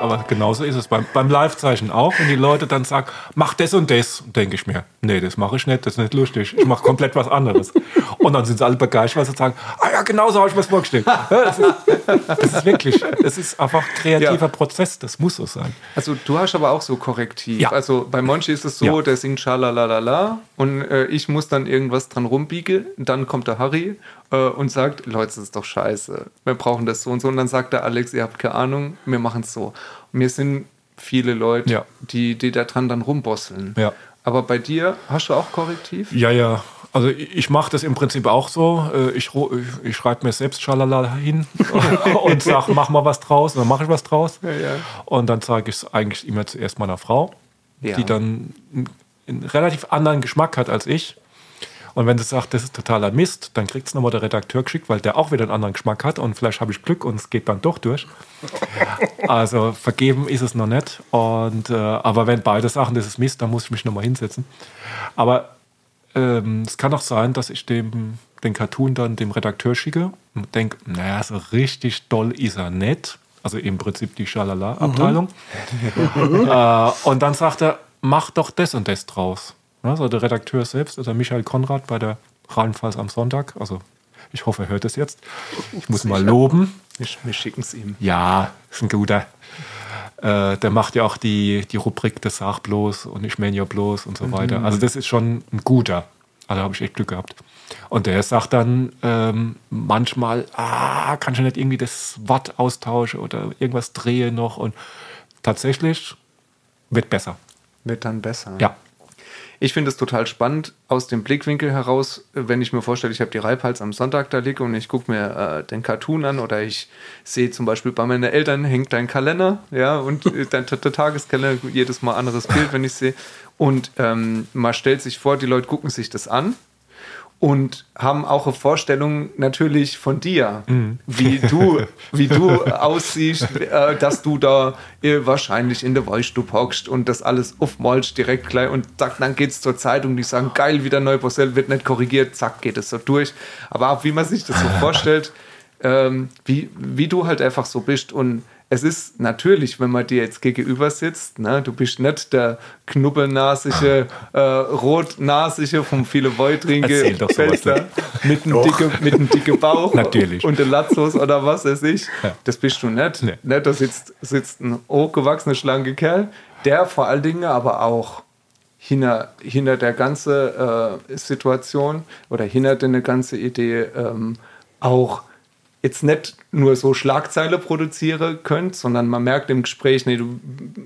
Aber genauso ist es beim, beim Live-Zeichen auch. Wenn die Leute dann sagen, mach das und das, denke ich mir, nee, das mache ich nicht, das ist nicht lustig. Ich mache komplett was anderes. Und dann sind sie alle begeistert, weil sie sagen, ah ja, genau so habe ich mir das vorgestellt. Das ist, das ist wirklich, das ist einfach ein kreativer Ja. Prozess, das muss so sein. Also du hast aber auch so Korrektiv. Ja. Also bei Monchi ist es so, Ja. der singt Schalalalala und äh, ich muss dann irgendwas dran rumbiegen. Dann kommt der Harry äh, und sagt, Leute, das ist doch scheiße. Wir brauchen das so und so. Und dann sagt der Alex, ihr habt keine Ahnung, wir machen es so. Und mir sind viele Leute, Ja. die, die da dran dann rumbosseln. Ja. Aber bei dir hast du auch Korrektiv? Ja, ja. Also ich mache das im Prinzip auch so. Äh, Ich, ich, schreibe mir selbst Schalala hin und sage, mach mal was draus. Und dann mache ich was draus. ja. Und dann zeige ich es eigentlich immer zuerst meiner Frau, Ja. die dann einen, einen relativ anderen Geschmack hat als ich. Und wenn du sagst, das ist totaler Mist, dann kriegt es nochmal der Redakteur geschickt, weil der auch wieder einen anderen Geschmack hat und vielleicht habe ich Glück und es geht dann doch durch. Also vergeben ist es noch nicht. Und, äh, aber wenn beide sagen, das ist Mist, dann muss ich mich nochmal hinsetzen. Aber ähm, es kann auch sein, dass ich dem, den Cartoon dann dem Redakteur schicke und denke, naja, so richtig doll ist er nicht. Also im Prinzip die Schalala-Abteilung. äh, und dann sagt er, mach doch das und das draus. Also der Redakteur selbst, also Michael Konrad bei der Rheinpfalz am Sonntag. Also ich hoffe, er hört es jetzt. Ich muss mal loben. Wir, wir schicken es ihm. Ja, ist ein guter. Äh, der macht ja auch die, die Rubrik des Sag bloß und ich meine ja bloß und so weiter. Also das ist schon ein guter. Also habe ich echt Glück gehabt. Und der sagt dann ähm, manchmal, ah, kann ich nicht irgendwie das Wort austauschen oder irgendwas drehe noch und tatsächlich wird besser. Wird dann besser. Ja. Ich finde es total spannend aus dem Blickwinkel heraus, wenn ich mir vorstelle, ich habe die Reibhals am Sonntag da liege und ich gucke mir äh, den Cartoon an oder ich sehe zum Beispiel bei meinen Eltern hängt dein Kalender, ja, und äh, dein der Tageskalender, jedes Mal anderes Bild, wenn ich sehe. Und ähm, man stellt sich vor, die Leute gucken sich das an und haben auch eine Vorstellung natürlich von dir, wie du, wie du aussiehst, äh, dass du da äh, wahrscheinlich in der Wollstube hockst und das alles aufmalst direkt gleich und zack, dann geht's zur Zeitung, die sagen, geil, wieder neu Bossell, wird nicht korrigiert, zack, geht es so durch. Aber auch wie man sich das so vorstellt, ähm, wie, wie du halt einfach so bist und es ist natürlich, wenn man dir jetzt gegenüber sitzt, ne, du bist nicht der knubbelnasige, äh, rotnasige vom viele Wolltrinke Pfälzer mit einem dicke, mit einem dicke Bauch Natürlich. und der Latzos oder was weiß ich. Ja. Das bist du nicht. Nee. Ne, da sitzt, sitzt ein hochgewachsener, schlanker Kerl, der vor allen Dingen aber auch hinter, hinter der ganzen äh, Situation oder hinter der ganze Idee ähm, auch jetzt nicht nur so Schlagzeile produzieren könnt, sondern man merkt im Gespräch, nee, du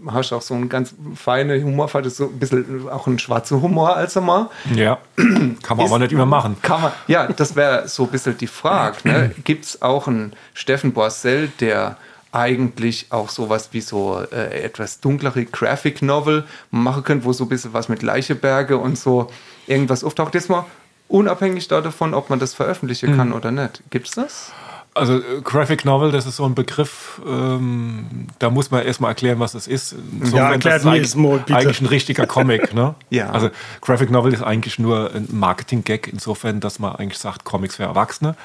hast auch so einen ganz feinen Humor, ist so ein bisschen auch ein schwarzer Humor als mal. Ja, kann man aber nicht immer machen. Kann man, ja, das wäre so ein bisschen die Frage. Ne? Gibt es auch einen Steffen Borsell, der eigentlich auch sowas wie so äh, etwas dunklere Graphic Novel machen könnte, wo so ein bisschen was mit Leicheberge und so irgendwas auftaucht. Jetzt mal unabhängig davon, ob man das veröffentlichen kann oder nicht. Gibt's das? Also äh, Graphic Novel, das ist so ein Begriff, ähm, da muss man erstmal erklären, was es ist. So, Ja, erklärt das es mal, bitte. eigentlich ein richtiger Comic. Ne? Ja. Also Graphic Novel ist eigentlich nur ein Marketing-Gag, insofern, dass man eigentlich sagt, Comics für Erwachsene.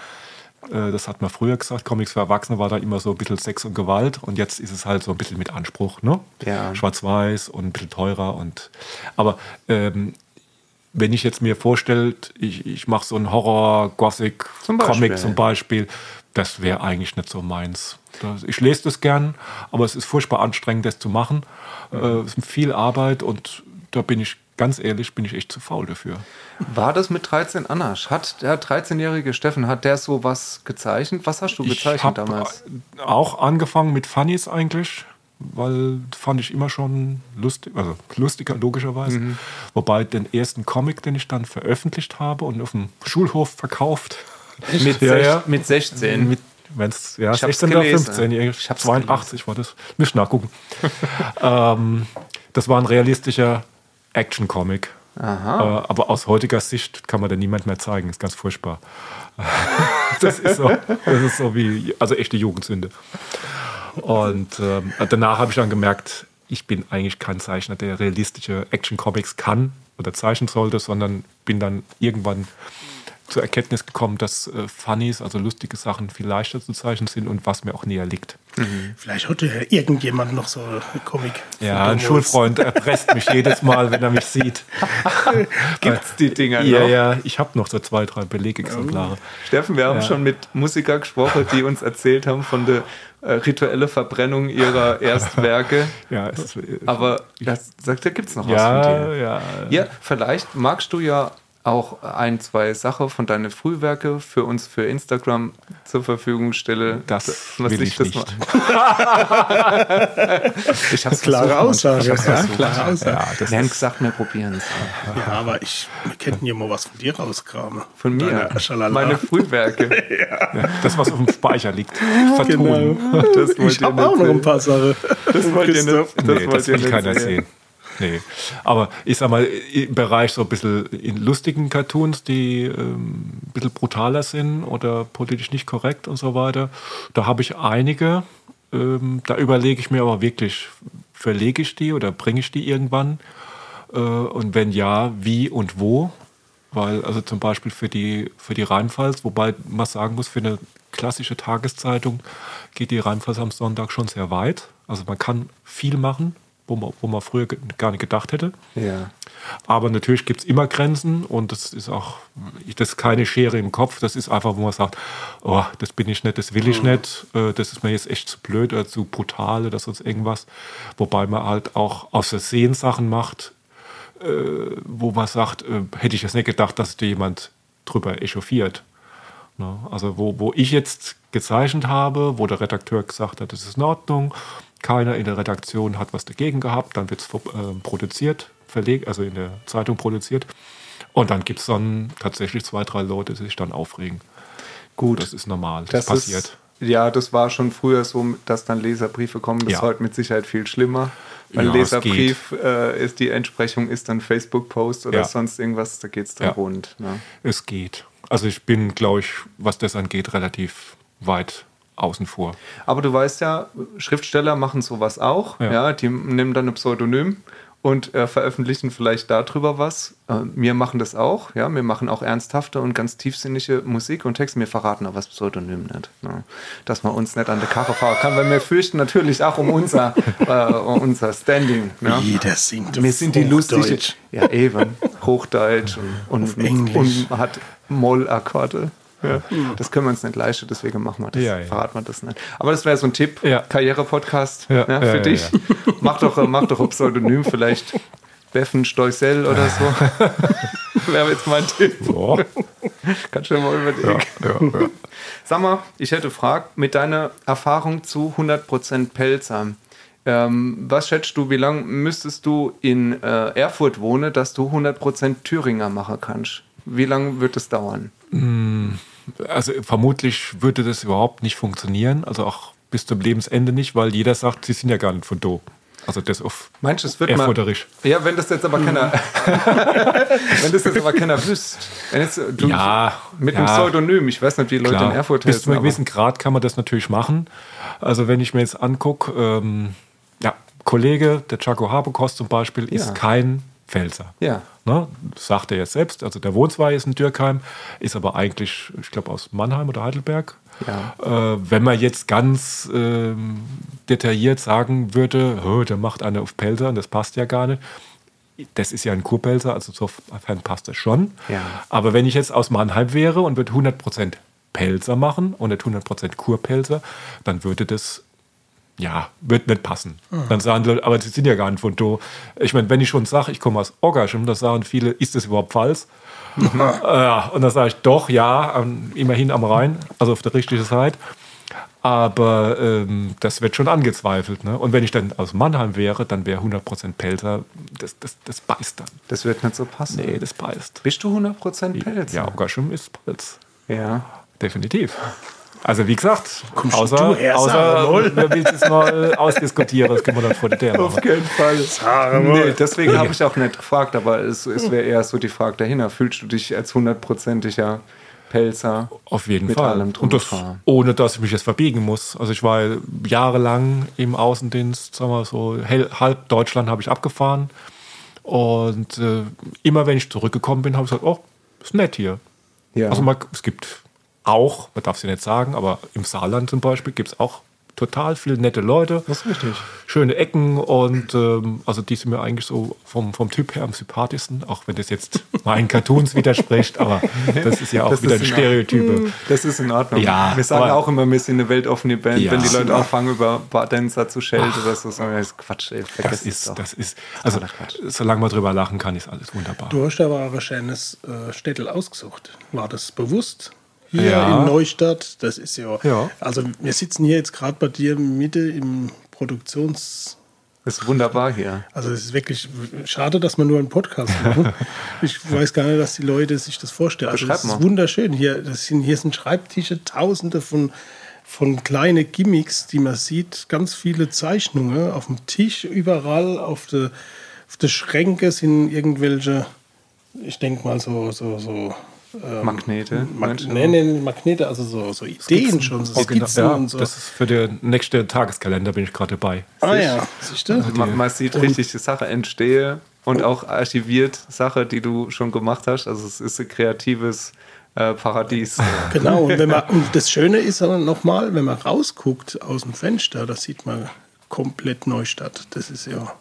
Äh, Das hat man früher gesagt, Comics für Erwachsene war da immer so ein bisschen Sex und Gewalt und jetzt ist es halt so ein bisschen mit Anspruch, ne? Ja. Schwarz-Weiß und ein bisschen teurer und aber ähm, wenn ich jetzt mir vorstelle, ich, ich mache so einen Zum Beispiel. Horror-Gothic-Comic zum Beispiel, das wäre eigentlich nicht so meins. Das, ich lese das gern, aber es ist furchtbar anstrengend, das zu machen. Äh, es ist viel Arbeit und da bin ich, ganz ehrlich, bin ich echt zu faul dafür. War das mit 13 anders? Hat der 13-jährige Steffen, hat der so was gezeichnet? Was hast du Ich gezeichnet habe damals? auch angefangen mit Funnies eigentlich, weil fand ich immer schon lustig, also lustiger logischerweise. Mhm. Wobei den ersten Comic, den ich dann veröffentlicht habe und auf dem Schulhof verkauft, Mit, Ja, ja. mit 16. mit wenn's, ja, Ich hab's 16 oder gelesen. 15, Ich hab's 82 war das. Müsst nachgucken. ähm, das war ein realistischer Action-Comic. Äh, aber aus heutiger Sicht kann man den niemand mehr zeigen. Ist ganz furchtbar. das, ist so, das ist so wie, also echte Jugendsünde. Und ähm, danach habe ich dann gemerkt, ich bin eigentlich kein Zeichner, der realistische Action-Comics kann oder zeichnen sollte, sondern bin dann irgendwann zur Erkenntnis gekommen, dass äh, Funnies, also lustige Sachen, viel leichter zu zeichnen sind und was mir auch näher liegt. Vielleicht hat ja irgendjemand noch so einen Comic. Ja, ein Schulfreund erpresst mich jedes Mal, wenn er mich sieht. Gibt's die Dinger Ja, noch? ja, ich habe noch so zwei, drei Belegexemplare. Steffen, wir haben Ja. schon mit Musikern gesprochen, die uns erzählt haben von der äh, rituelle Verbrennung ihrer Erstwerke. Ja, es, äh, Aber das sagt, da gibt's noch was von ja, dir. ja. Ja, vielleicht magst du ja auch ein, zwei Sachen von deinen Frühwerke für uns für Instagram zur Verfügung stellen. Das will sich ich nicht. mal- ich hab's Klare Aussage. Ich Ja, klare Aussage. Ja, das Wir haben ist, gesagt, wir probieren es. Ja, aber ich wir könnten ja mal was von dir rauskramen. Von mir. Deine. Meine Frühwerke. ja, das, was auf dem Speicher liegt. Vertun. Genau. Das wollt Ich ihr habe auch nicht noch ein paar Sachen. Das wollt ihr nicht, das Nee, wollt das ihr will nicht keiner sehen. sehen. Nee. Aber ich sag mal, im Bereich so ein bisschen in lustigen Cartoons, die ähm, ein bisschen brutaler sind oder politisch nicht korrekt und so weiter, da habe ich einige. Ähm, da überlege ich mir aber wirklich, verlege ich die oder bringe ich die irgendwann? Äh, und wenn ja, wie und wo? Weil, also zum Beispiel für die, für die Rheinpfalz, wobei man sagen muss, für eine klassische Tageszeitung geht die Rheinpfalz am Sonntag schon sehr weit. Also man kann viel machen, wo man, wo man früher gar nicht gedacht hätte. Ja. Aber natürlich gibt es immer Grenzen und das ist auch, das ist keine Schere im Kopf, das ist einfach, wo man sagt, oh, das bin ich nicht, das will ich nicht, äh, das ist mir jetzt echt zu blöd oder zu brutal oder sonst irgendwas. Wobei man halt auch aus Versehen Sachen macht, äh, wo man sagt, äh, hätte ich jetzt nicht gedacht, dass da jemand drüber echauffiert. Ne? Also wo, wo ich jetzt gezeichnet habe, wo der Redakteur gesagt hat, das ist in Ordnung, keiner in der Redaktion hat was dagegen gehabt, dann wird es äh, produziert, verlegt, also in der Zeitung produziert. Und dann gibt es dann tatsächlich zwei, drei Leute, die sich dann aufregen. Gut. Das ist normal, das, passiert. Ist, ja, das war schon früher so, dass dann Leserbriefe kommen. Das Ja. ist heute mit Sicherheit viel schlimmer. Ein Ja, es Leserbrief äh, ist die Entsprechung, ist dann Facebook-Post oder Ja. sonst irgendwas, da geht es dann rund. Ne? Es geht. Also ich bin, glaube ich, was das angeht, relativ weit außen vor. Aber du weißt ja, Schriftsteller machen sowas auch. Ja. Ja. die nehmen dann ein Pseudonym und äh, veröffentlichen vielleicht darüber was. Äh, wir machen das auch. Ja, wir machen auch ernsthafte und ganz tiefsinnige Musik und Texte. Wir verraten aber das Pseudonym nicht. Ne? Dass man uns nicht an der Karre fahren kann, weil wir fürchten natürlich auch um unser, äh, um unser Standing. Ne? Jeder singt Wir sind die Hochdeutsch. lustige. Ja, eben. Hochdeutsch und, Auf und, Englisch. und man hat Mollakkorde. Ja, das können wir uns nicht leisten, deswegen machen wir das. Ja, ja. Verraten wir das nicht. Aber das wäre so ein Tipp, Ja. Karriere-Podcast Ja, ne, ja, für ja, dich. Mach doch, mach doch ein Pseudonym, vielleicht Beffen Stoisel oder so. wäre jetzt mein Tipp. Boah. Kannst du mal überlegen. Sag mal, ich hätte gefragt, mit deiner Erfahrung zu 100% Pelzer, ähm, was schätzt du, wie lange müsstest du in äh, Erfurt wohnen, dass du 100% Thüringer machen kannst? Wie lange wird es dauern? Also vermutlich würde das überhaupt nicht funktionieren, also auch bis zum Lebensende nicht, weil jeder sagt, sie sind ja gar nicht von Do. Also das auf Meinst du, es wird mal. Ja, wenn das jetzt aber keiner. wenn das jetzt aber keiner wüsste. Ja, Mit ja. einem Pseudonym. Ich weiß nicht, wie Leute in Erfurt Bis zu einem gewissen Grad kann man das natürlich machen. Also wenn ich mir jetzt angucke, ähm, ja, Kollege, der Chaco Habekost zum Beispiel, Ja. ist kein Pfälzer. Ja. Ne? Das sagt er jetzt selbst. Also der wohnt zwar jetzt in Dürkheim, ist aber eigentlich, ich glaube, aus Mannheim oder Heidelberg. Ja. Äh, wenn man jetzt ganz ähm, detailliert sagen würde, "Hö, der macht eine auf Pelzer und das passt ja gar nicht. Das ist ja ein Kurpelzer, also insofern passt das schon. Ja. Aber wenn ich jetzt aus Mannheim wäre und würde 100% Pelzer machen und nicht 100% Kurpelzer, dann würde das ja, wird nicht passen. Dann sagen die aber sie sind ja gar nicht von do. Ich meine, wenn ich schon sage, ich komme aus Oggerschem, da sagen viele, ist das überhaupt Pfalz? ja, und dann sage ich, doch, ja, am- immerhin am Rhein, also auf der richtigen Seite. Aber ähm, das wird schon angezweifelt. Ne? Und wenn ich dann aus Mannheim wäre, dann wäre 100% Pelzer, das, das, das beißt dann. Das wird nicht so passen. Nee, das beißt. Bist du 100% Pelz? Ja, Oggerschem ist Pfalz. Ja. Definitiv. Also wie gesagt, Kommst außer, du her, außer wer will es mal ausdiskutieren, das können wir dann vor der Tür machen. keinen Fall. Sarah Nee, deswegen habe ich auch nicht gefragt, aber es, es wäre eher so die Frage dahinter. Fühlst du dich als hundertprozentiger Pelzer? Auf jeden Mit Fall. allem drum und das, ohne dass ich mich jetzt verbiegen muss. Also ich war jahrelang im Außendienst, sagen wir so, halb Deutschland habe ich abgefahren. Und äh, immer wenn ich zurückgekommen bin, habe ich gesagt, oh, ist nett hier. Ja. Also man, es gibt auch, man darf ja nicht sagen, aber im Saarland zum Beispiel gibt es auch total viele nette Leute. Das ist richtig. Schöne Ecken und ähm, also die sind mir eigentlich so vom, vom Typ her am sympathischsten, auch wenn das jetzt meinen Cartoons widerspricht, aber das ist ja auch Das wieder ein in Stereotype. Das ist in Ordnung. Ja, wir sagen aber- auch immer, wir sind eine weltoffene Band. Ja. Wenn die Leute anfangen, über Bardancer zu schelten oder so, sagen wir, das ist Quatsch, ey, Das ist, doch. das ist, also solange man drüber lachen kann, ist alles wunderbar. Du hast aber auch ein schönes äh, Städtel ausgesucht. War das bewusst? Hier Ja. in Neustadt, das ist ja, Ja. Also wir sitzen hier jetzt gerade bei dir Mitte im Produktions... Das ist wunderbar hier. Also es ist wirklich schade, dass wir nur einen Podcast machen. ich weiß gar nicht, dass die Leute sich das vorstellen. Also das ist wunderschön. Hier, das sind, hier sind Schreibtische, tausende von, von kleinen Gimmicks, die man sieht. Ganz viele Zeichnungen auf dem Tisch, überall auf der auf der Schränke sind irgendwelche, ich denke mal so, so, so. Ähm, Magnete, Mag nee, nicht Magnete, also so, so Ideen schon, so Skizzen ja, und so. Das ist für den nächsten Tageskalender bin ich gerade dabei. ah ja, siehst du? Man, man sieht richtig die Sache entstehe und auch archiviert Sache, die du schon gemacht hast. Also es ist ein kreatives äh, Paradies. Genau, und, wenn man, und das Schöne ist aber nochmal, wenn man rausguckt aus dem Fenster, da sieht man komplett Neustadt. Das ist ja,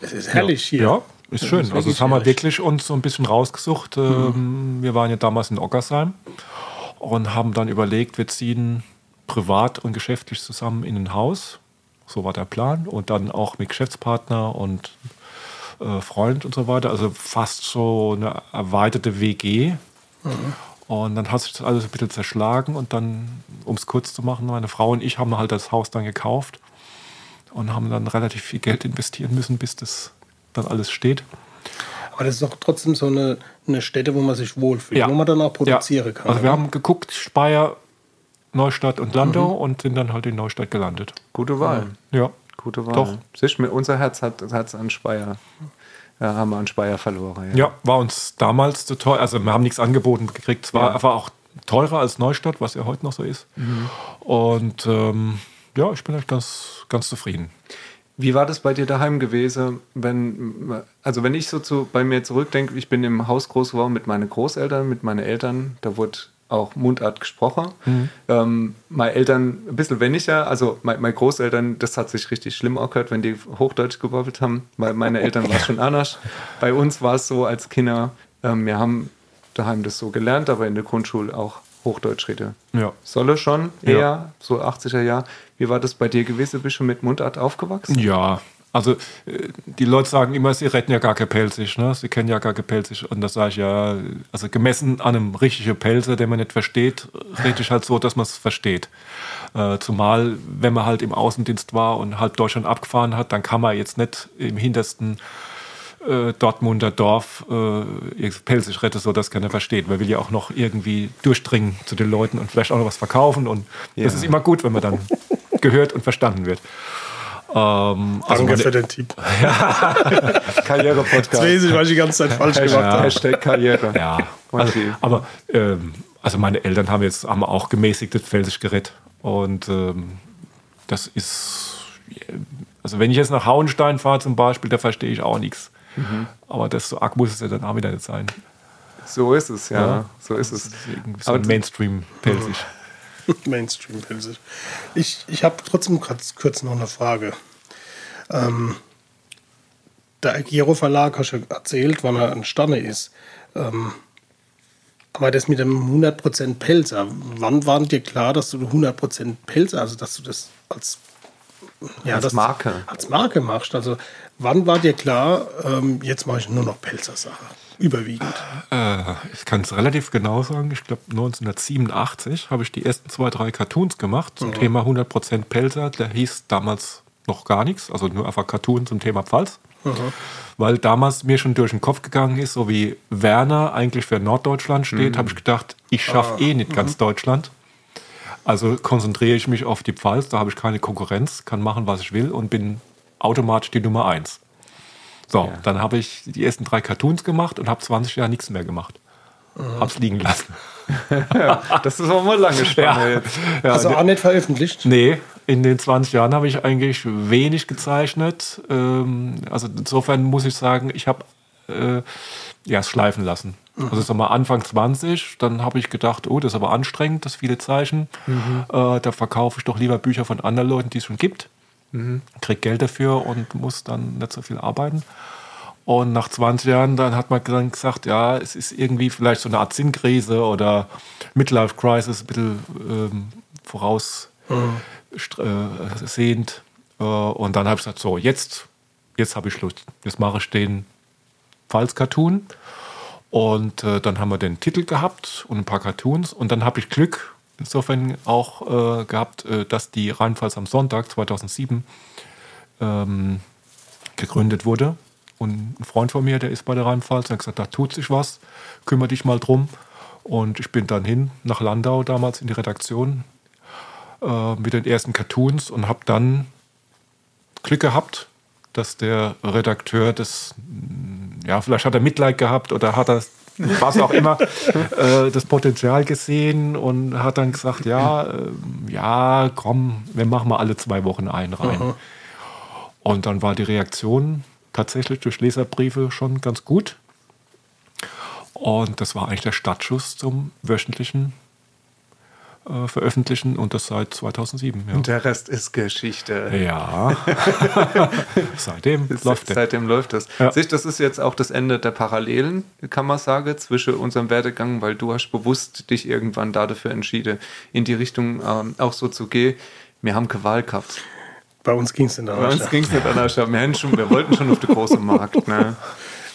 es ist herrlich hier. Ja, ist Das schön. ist also das haben wir wirklich uns so ein bisschen rausgesucht. Ähm, Wir waren ja damals in Ockersheim und haben dann überlegt, wir ziehen privat und geschäftlich zusammen in ein Haus. So war der Plan. Und dann auch mit Geschäftspartner und äh, Freund und so weiter. Also fast so eine erweiterte WG. Und dann hat sich das alles ein bisschen zerschlagen. Und dann, um es kurz zu machen, meine Frau und ich haben halt das Haus dann gekauft und haben dann relativ viel Geld investieren müssen, bis das dann alles steht. Aber das ist doch trotzdem so eine, eine Stätte, wo man sich wohlfühlt, wo man dann auch produzieren Ja. kann. Also wir haben geguckt, Speyer, Neustadt und Landau Mhm. und sind dann halt in Neustadt gelandet. Gute Wahl. Ja. Gute Wahl. Doch. Siehst, du, unser Herz hat hat's an Speyer. Ja, haben wir an Speyer verloren. Ja, war uns damals zu teuer. Also wir haben nichts angeboten gekriegt. Es war Ja. einfach auch teurer als Neustadt, was ja heute noch so ist. Mhm. Und ähm, ja, ich bin echt ganz, ganz zufrieden. Wie war das bei dir daheim gewesen, wenn, also wenn ich so zu, bei mir zurückdenke, ich bin im Haus groß geworden mit meinen Großeltern, mit meinen Eltern, da wurde auch Mundart gesprochen. Ähm, meine Eltern ein bisschen weniger, also meine, meine Großeltern, das hat sich richtig schlimm angehört, wenn die Hochdeutsch gebabbelt haben, weil meine Eltern war es schon anders. Bei uns war es so als Kinder, ähm, wir haben daheim das so gelernt, aber in der Grundschule auch Hochdeutsch rede. Ja. Solle schon eher, Ja. so 80er Jahr. Wie war das bei dir gewesen? Bist du mit Mundart aufgewachsen? Ja, also äh, die Leute sagen immer, sie retten ja gar kein Pelzig, ne? sie kennen ja gar kein Pelzig. Und das sage ich ja, also gemessen an einem richtigen Pelzer, den man nicht versteht, rede ich halt so, dass man es versteht. Äh, zumal, wenn man halt im Außendienst war und halb Deutschland abgefahren hat, dann kann man jetzt nicht im hintersten äh, Dortmunder Dorf äh, Pelzig retten, so dass keiner versteht. Man will ja auch noch irgendwie durchdringen zu den Leuten und vielleicht auch noch was verkaufen. Und Ja. das ist immer gut, wenn man dann gehört und verstanden wird. Ähm, also Danke meine- für den Tipp. Jetzt Karriere-Podcast. weiß ich, was ich die ganze Zeit falsch gemacht habe. Hashtag Karriere. Ja, also, aber ähm, also meine Eltern haben jetzt haben auch gemäßigtes Pfälzisch gerettet. Und ähm, das ist, also wenn ich jetzt nach Hauenstein fahre zum Beispiel, da verstehe ich auch nichts. Mhm. Aber das so arg muss es ja dann auch wieder nicht sein. So ist es, ja. Ja. So ist es. Ist so Mainstream-Pelzig. Mainstream Pilze. Ich, ich habe trotzdem kurz, kurz noch eine Frage. Ähm, der Agiro Verlag hast du erzählt, wann er entstanden ist. Ähm, aber das mit dem 100% Pelzer, wann war dir klar, dass du 100% Pelzer, also dass du das als, ja, Als Marke. als Marke machst? Also wann war dir klar, ähm, jetzt mache ich nur noch Pelzer-Sache? Überwiegend. Äh, ich kann es relativ genau sagen. Ich glaube, 1987 habe ich die ersten zwei, drei Cartoons gemacht zum Thema 100% Pelzer. Der hieß damals noch gar nichts, also nur einfach Cartoon zum Thema Pfalz. Weil damals mir schon durch den Kopf gegangen ist, so wie Werner eigentlich für Norddeutschland steht, habe ich gedacht, ich schaffe eh nicht ganz Deutschland. Also konzentriere ich mich auf die Pfalz, da habe ich keine Konkurrenz, kann machen, was ich will und bin automatisch die Nummer eins. So, dann habe ich die ersten drei Cartoons gemacht und habe 20 Jahre nichts mehr gemacht. Hab's liegen lassen. Das ist auch mal lange Spanne Ja. jetzt. Ja, Also auch nicht veröffentlicht? Nee, in den 20 Jahren habe ich eigentlich wenig gezeichnet. Ähm, also insofern muss ich sagen, ich habe ja, es schleifen lassen. Also sag mal Anfang 20, dann habe ich gedacht, oh, das ist aber anstrengend, das viele Zeichen. Äh, da verkaufe ich doch lieber Bücher von anderen Leuten, die es schon gibt. Krieg Geld dafür und muss dann nicht so viel arbeiten. Und nach 20 Jahren, dann hat man dann gesagt, ja, es ist irgendwie vielleicht so eine Art Sinnkrise oder Midlife Crisis, ein bisschen ähm, voraus stra- äh. Äh, und dann habe ich gesagt, so, jetzt, jetzt habe ich Lust. Jetzt mache ich den Pfalz-Cartoon. Und äh, dann haben wir den Titel gehabt und ein paar Cartoons. Und dann habe ich Glück insofern auch äh, gehabt, äh, dass die Rheinpfalz am Sonntag 2007 ähm, gegründet wurde. Und ein Freund von mir, der ist bei der Rheinpfalz, hat gesagt, da tut sich was, kümmere dich mal drum. Und ich bin dann hin nach Landau damals in die Redaktion äh, mit den ersten Cartoons und habe dann Glück gehabt, dass der Redakteur mm, ja, vielleicht hat er Mitleid gehabt oder hat er was auch immer, äh, das Potenzial gesehen und hat dann gesagt, ja, äh, ja, komm, wir machen mal alle zwei Wochen einen rein. Und dann war die Reaktion tatsächlich durch Leserbriefe schon ganz gut. Und das war eigentlich der Startschuss zum wöchentlichen äh, veröffentlichen und das seit 2007. Ja. Und der Rest ist Geschichte. Ja. Seitdem läuft der. Seitdem läuft das. Ja. Sicht, das ist jetzt auch das Ende der Parallelen, kann man sagen, zwischen unserem Werdegang, weil du hast bewusst dich irgendwann da dafür entschieden, in die Richtung ähm, auch so zu gehen. Wir haben keine Wahl gehabt. Bei uns ging es in der Bei uns ging es nicht anders. Wir, schon, wir wollten schon auf den großen Markt. Ne?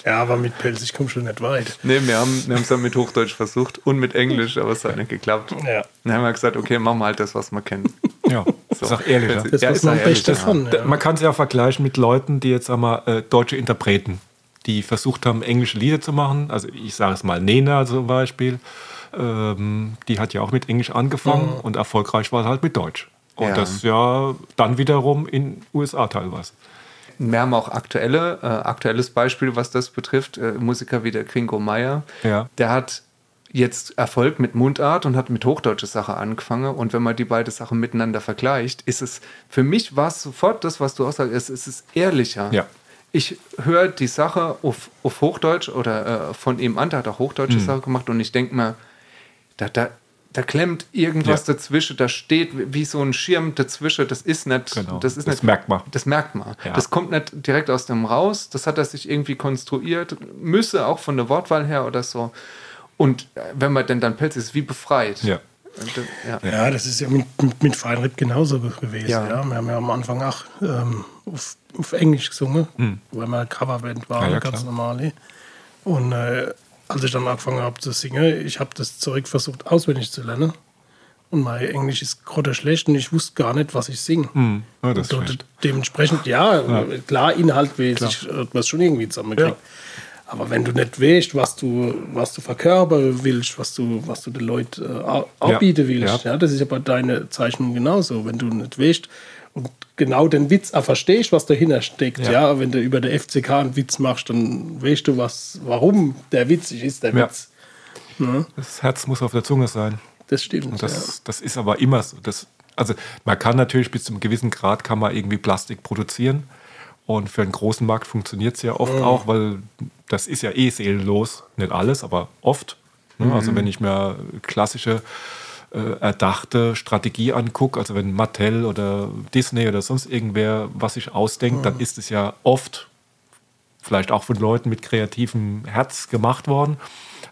Ja, aber mit Pelz, ich komme schon nicht weit. Nee, wir haben wir es dann mit Hochdeutsch versucht und mit Englisch, aber es hat nicht geklappt. Ja. Dann haben wir gesagt, okay, machen wir halt das, was wir kennen. Ja, So. ist auch ehrlicher. Das Ja, ist man ehrlich, Beste ja. Man kann es ja auch vergleichen mit Leuten, die jetzt sag mal, äh, deutsche Interpreten, die versucht haben, englische Lieder zu machen. Also ich sage es mal, Nena zum Beispiel. Ähm, die hat ja auch mit Englisch angefangen und erfolgreich war sie halt mit Deutsch. Und Ja. das ja dann wiederum in USA teilweise. Wir haben auch aktuelle, äh, aktuelles Beispiel, was das betrifft. Äh, Musiker wie der Kringo Meier. Ja. Der hat jetzt Erfolg mit Mundart und hat mit hochdeutsche Sache angefangen. Und wenn man die beiden Sachen miteinander vergleicht, ist es, für mich war es sofort das, was du auch sagst, es, es ist ehrlicher. Ja. Ich höre die Sache auf, auf Hochdeutsch oder äh, von ihm an, der hat auch hochdeutsche Mhm. Sache gemacht und ich denke mir, da, da, da klemmt irgendwas Ja. dazwischen, da steht wie so ein Schirm dazwischen, das ist nicht, Genau. das ist Das nicht, merkt man. Das merkt man. Ja. Das kommt nicht direkt aus dem raus, das hat er sich irgendwie konstruiert, müsse auch von der Wortwahl her oder so. Und äh, wenn man denn dann Pelz ist, wie befreit. Ja. Das- ja. Ja, das ist ja mit, mit, mit Feinripp genauso ge- gewesen. Ja. Ja. Wir haben ja am Anfang auch ähm, auf, auf Englisch gesungen, weil wir Coverband waren, Hm. Ja, ja, ganz klar. normal. Und äh, als ich dann angefangen habe zu singen, ich habe das zurück versucht auswendig zu lernen. Und mein Englisch ist gerade schlecht und ich wusste gar nicht, was ich singe. Hm. Ja, das ist Und schlecht. dementsprechend, ja, klar, inhaltmäßig hat man es schon irgendwie zusammengekriegt. Aber wenn du nicht weißt, was du, was du verkörpern willst, was du, was du den Leuten äh, anbieten willst, Ja. ja. das ist ja bei deiner Zeichnung genauso. Wenn du nicht weißt genau den Witz auch verstehst, was dahinter steckt, Ja. ja, wenn du über der FCK einen Witz machst, dann weißt du, was, warum der witzig ist, der Ja. Witz. Ne? Das Herz muss auf der Zunge sein. Das stimmt. Und das, das ist aber immer so. Das, also man kann natürlich bis zu einem gewissen Grad kann man irgendwie Plastik produzieren. Und für einen großen Markt funktioniert es ja oft auch, weil das ist ja eh seelenlos. Nicht alles, aber oft. Ne? Also wenn ich mir klassische äh, erdachte Strategie angucke, also wenn Mattel oder Disney oder sonst irgendwer was sich ausdenkt, dann ist es ja oft vielleicht auch von Leuten mit kreativem Herz gemacht worden.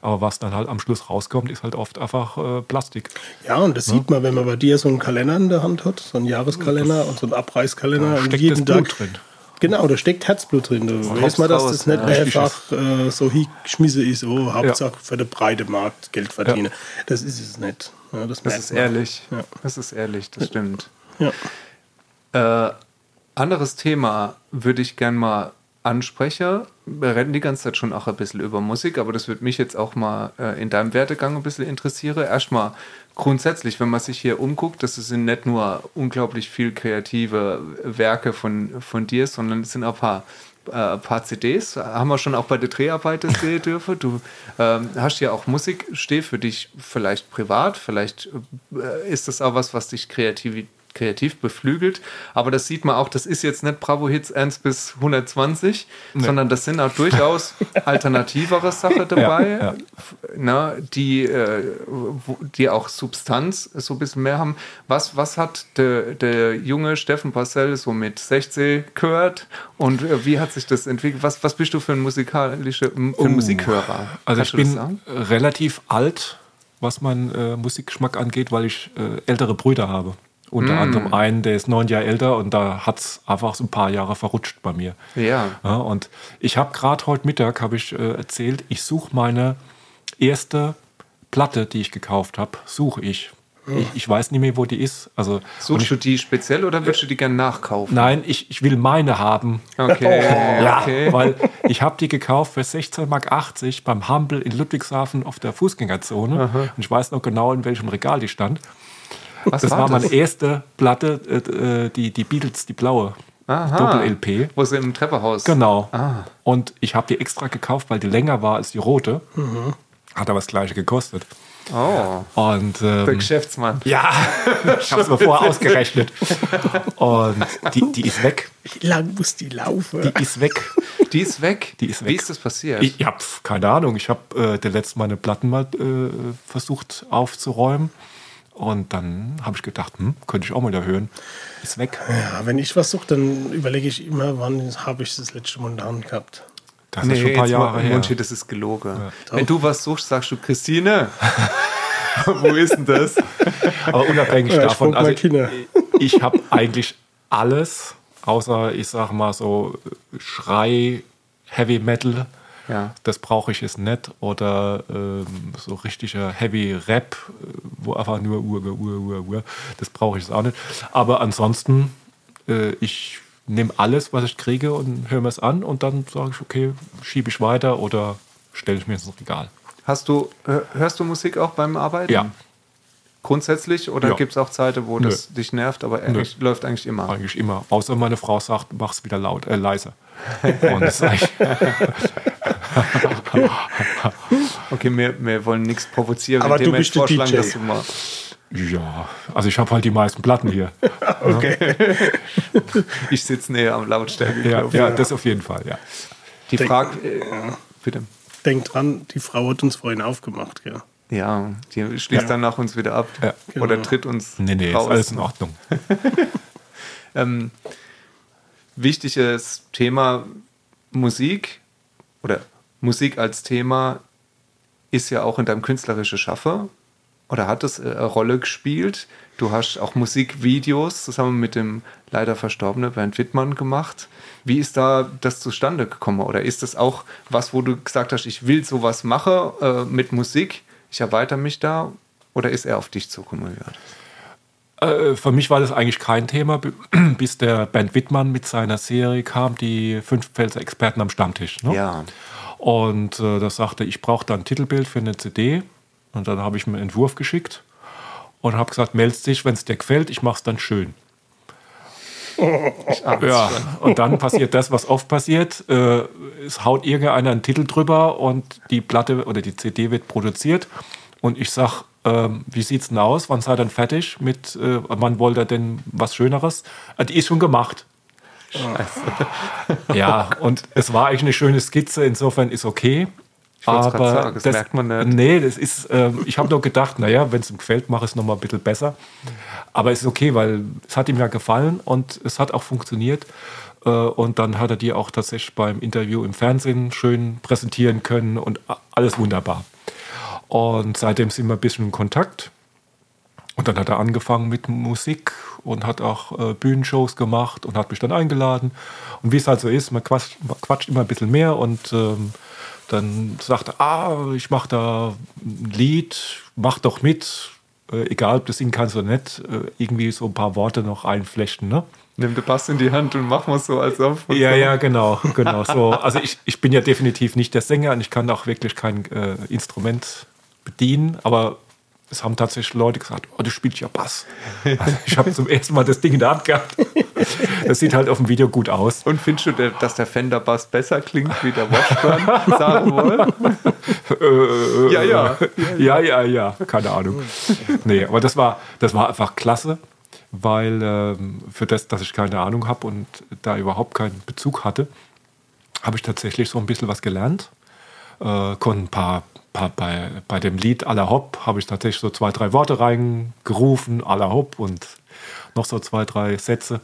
Aber was dann halt am Schluss rauskommt, ist halt oft einfach äh, Plastik. Ja, und das sieht man, wenn man bei dir so einen Kalender in der Hand hat, so einen Jahreskalender und so einen Abreißkalender. Da und steckt jeden das Blut Tag, drin. Genau, da steckt Herzblut drin. Du weißt haupt's mal, dass das nicht ja. Einfach äh, so hingeschmissen ist, oh, Hauptsache für den breiten Markt Geld verdienen. Das ist es nicht. Ja, das Das ist ehrlich. Ja. Das ist ehrlich, das stimmt. Ja. Äh, anderes Thema würde ich gern mal ansprechen. Wir reden die ganze Zeit schon auch ein bisschen über Musik, aber das würde mich jetzt auch mal äh, in deinem Werdegang ein bisschen interessieren. Erstmal grundsätzlich, wenn man sich hier umguckt, das sind nicht nur unglaublich viel kreative Werke von, von dir, sondern es sind auch ein paar äh, paar CDs, haben wir schon auch bei der Dreharbeiten sehen dürfen. Du ähm, hast ja auch Musik, steh für dich vielleicht privat, vielleicht äh, ist das auch was, was dich kreativ, kreativ beflügelt, aber das sieht man auch, das ist jetzt nicht Bravo Hits 1 bis 120, sondern das sind auch durchaus alternativere Sachen dabei, ja. Na, die, äh, die auch Substanz so ein bisschen mehr haben. Was, was hat der, der junge Steffen Parcell so mit 16 gehört und äh, wie hat sich das entwickelt? Was, was bist du für ein musikalischer für ein Musikhörer? Also Kannst ich bin relativ alt, was meinen äh, Musikgeschmack angeht, weil ich äh, ältere Brüder habe. Unter Mm. anderem einen, der ist neun Jahre älter und da hat es einfach so ein paar Jahre verrutscht bei mir. Ja. Ja, und ich habe gerade heute Mittag habe ich äh, erzählt, ich suche meine erste Platte, die ich gekauft habe, suche ich. ich. Ich weiß nicht mehr, wo die ist. Also Suchst ich, du die speziell oder würdest du die gerne nachkaufen? nein, ich, ich will meine haben. Okay. Ja, okay. weil ich habe die gekauft für 16,80 Mark beim Humble in Ludwigshafen auf der Fußgängerzone. Und ich weiß noch genau, in welchem Regal die stand. Was das war war, das? meine erste Platte, äh, äh, die, die Beatles, die blaue. Aha. Doppel-LP. Wo sie im Treppenhaus. Genau. Ah. Und ich habe die extra gekauft, weil die länger war als die rote. Hat aber das gleiche gekostet. Oh. Und ähm, Der Geschäftsmann. ja, ich habe es mir vorher ausgerechnet. Und die, die ist weg. Wie lang muss die laufen? Die ist weg. Die ist weg. Die ist Wie weg. ist das passiert? Ich, ich habe keine Ahnung. Ich habe äh, der letzte meine Platten mal äh, versucht aufzuräumen. Und dann habe ich gedacht, hm, könnte ich auch mal da hören. Ist weg. ja, wenn ich was suche, dann überlege ich immer, wann habe ich das letzte Mal in der Hand gehabt. Das ist schon ein paar Jahre her. Monchi, das ist gelogen. Wenn du was suchst, sagst du, Christine, wo ist denn das? Aber unabhängig Ja, ich davon, frag mal also Kinder. ich habe eigentlich alles, außer ich sag mal so Schrei, Heavy Metal. Ja. Das brauche ich jetzt nicht. Oder ähm, so richtiger Heavy Rap, äh, wo einfach nur Ur, Ur, Ur, Ur. Das brauche ich jetzt auch nicht. Aber ansonsten, äh, ich nehme alles, was ich kriege und höre mir es an und dann sage ich, okay, schiebe ich weiter oder stelle ich mir ins Regal. Hast du, hör- hörst du Musik auch beim Arbeiten? Ja. Grundsätzlich? Oder Ja. gibt es auch Zeiten, wo Nö. das dich nervt, aber eigentlich, läuft eigentlich immer? Eigentlich immer. Außer meine Frau sagt, mach's wieder laut, äh, leiser. Und das ist eigentlich, Okay, wir, wir wollen nichts provozieren, Aber du wir bist der vorschlagen, DJ. dass du mal. ja, also ich habe halt die meisten Platten hier. Ich sitze näher am Lautstärke. Ja, ja, das auf jeden Fall, ja. Die Denk- Frage, äh, bitte. Denk dran, die Frau hat uns vorhin aufgemacht. Gell? Ja, die schließt dann nach uns wieder ab. Ja. Oder Genau. tritt uns Nee, nee, ist raus. alles in Ordnung. ähm, wichtiges Thema Musik oder Musik als Thema ist ja auch in deinem künstlerischen Schaffe oder hat es äh, eine Rolle gespielt. Du hast auch Musikvideos zusammen mit dem leider verstorbenen Bernd Wittmann gemacht. Wie ist da das zustande gekommen? Oder ist das auch was, wo du gesagt hast, ich will sowas machen äh, mit Musik, ich erweitere mich da? Oder ist er auf dich zugekommen? Äh, für mich war das eigentlich kein Thema, bis der Bernd Wittmann mit seiner Serie kam, die fünf Pfälzer Experten am Stammtisch. Ne? Ja. Und äh, das sagte, ich brauche da ein Titelbild für eine CD. Und dann habe ich mir einen Entwurf geschickt und habe gesagt, meldest dich, wenn es dir gefällt, ich mache es dann schön. Ja, und dann passiert das, was oft passiert. Äh, es haut irgendeiner einen Titel drüber und die Platte oder die CD wird produziert. Und ich sag, ähm, wie sieht's denn aus? Wann seid ihr denn fertig? Mit, äh, wann wollt ihr denn was Schöneres? Äh, die ist schon gemacht. Ja, und es war eigentlich eine schöne Skizze, insofern ist okay. Ich grad sagen, das merkt man nicht. Nee, das ist, ähm, ich habe nur gedacht, naja, wenn es ihm gefällt, mache ich es nochmal ein bisschen besser. Aber es ist okay, weil es hat ihm ja gefallen und es hat auch funktioniert. Äh, und dann hat er die auch tatsächlich beim Interview im Fernsehen schön präsentieren können und alles wunderbar. Und seitdem sind wir ein bisschen in Kontakt. Und dann hat er angefangen mit Musik und hat auch äh, Bühnenshows gemacht und hat mich dann eingeladen. Und wie es halt so ist, man quatscht, man quatscht immer ein bisschen mehr und ähm, dann sagt er, ah, ich mache da ein Lied, mach doch mit, äh, egal ob du singen kannst oder nicht, äh, irgendwie so ein paar Worte noch einflechten, ne? Nimm den Bass in die Hand und mach mal so, als ob. Ja, ja, genau, genau. So, also ich, ich bin ja definitiv nicht der Sänger und ich kann auch wirklich kein äh, Instrument bedienen, aber es haben tatsächlich Leute gesagt, oh, du spielst ja Bass. Also ich habe zum ersten Mal das Ding in der Hand gehabt. Das sieht halt auf dem Video gut aus. Und findest du, dass der Fender Bass besser klingt wie der Washburn? Sagen wollen? ja, ja. Ja, ja, ja, keine Ahnung. Nee, aber das war, das war einfach klasse, weil ähm, für das, dass ich keine Ahnung habe und da überhaupt keinen Bezug hatte, habe ich tatsächlich so ein bisschen was gelernt. Äh, konnte ein paar bei, bei dem Lied Aller Hopp habe ich tatsächlich so zwei, drei Worte reingerufen, Aller Hopp und noch so zwei, drei Sätze.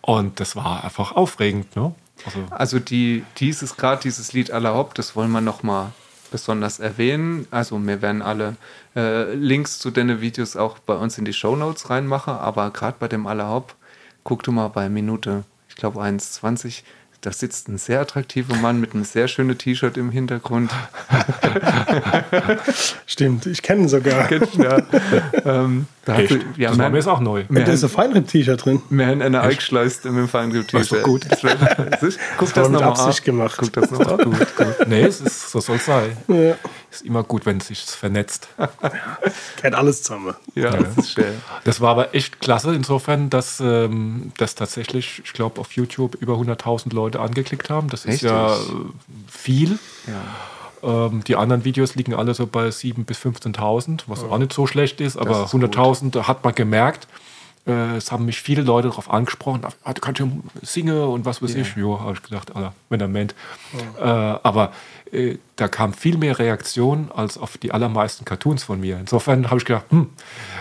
Und das war einfach aufregend, ne? Also, Also die, dieses gerade dieses Lied aller Hop, das wollen wir noch mal besonders erwähnen. Also wir werden alle äh, Links zu den Videos auch bei uns in die Show Notes reinmachen, aber gerade bei dem aller Hop, guck du mal bei Minute, ich glaube 1,20, da sitzt ein sehr attraktiver Mann mit einem sehr schönen T-Shirt im Hintergrund. Stimmt, ich kenne ihn sogar. ja, ähm, da echt, hat, ja, das wir war mir jetzt auch neu. Da ist ein Feinripp-T-Shirt drin. wir haben eine eingeschleust mit dem Feinripp Ist doch T-Shirt. gut. Guck das, war mit nochmal Absicht ab. gemacht. Guck das nochmal ab. Nee, es ist, so soll es sein. Ja. Ist immer gut, wenn es sich vernetzt. Kennt alles zusammen. Ja, das ist schön. Das war aber echt klasse insofern, dass ähm, das tatsächlich, ich glaube, auf YouTube über 100.000 Leute angeklickt haben. Das ist Richtig? ja äh, viel. Ja. Ähm, die anderen Videos liegen alle so bei 7.000 bis 15.000, was auch nicht so schlecht ist, aber ist gut. 100.000 da hat man gemerkt. Äh, es haben mich viele Leute darauf angesprochen, ah, du kannst ja singen und was weiß ich. Jo, habe ich gedacht, Alter, wenn er meint. Äh, aber äh, da kam viel mehr Reaktion als auf die allermeisten Cartoons von mir. Insofern habe ich gedacht, hm,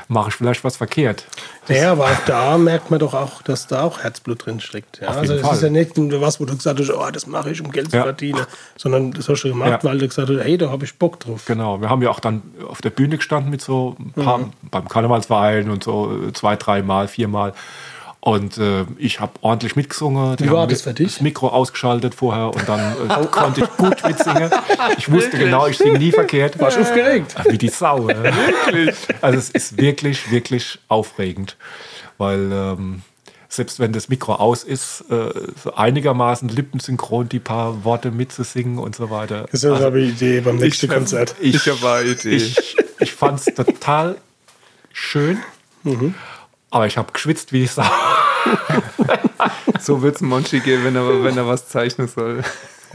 mache ich vielleicht was verkehrt. Naja, aber auch da merkt man doch auch, dass da auch Herzblut drin steckt. Ja? Also es ist ja nicht nur was, wo du gesagt hast, oh, das mache ich, um Geld zu Ja. verdienen, sondern das hast du gemacht, Ja. weil du gesagt hast, hey, da habe ich Bock drauf. Genau, wir haben ja auch dann auf der Bühne gestanden mit so ein paar, Mhm. beim Karnevalsverein und so äh, zwei, dreimal, viermal. Und äh, ich habe ordentlich mitgesungen. Die Wie war das mit- für dich? Das Mikro ausgeschaltet vorher und dann äh, konnte ich gut mitsingen. Ich wusste genau, ich singe nie verkehrt. Warst du aufgeregt? Wie die Sau. äh. Also es ist wirklich, wirklich aufregend, weil ähm, selbst wenn das Mikro aus ist, äh, so einigermaßen lippensynchron die paar Worte mitzusingen und so weiter. Das ist ja eine Idee beim nächsten Konzert. Ich, Ich habe eine Idee. ich, ich fand es total schön, aber ich habe geschwitzt wie ich Sau. So wird es Monchi gehen, wenn er, wenn er was zeichnen soll.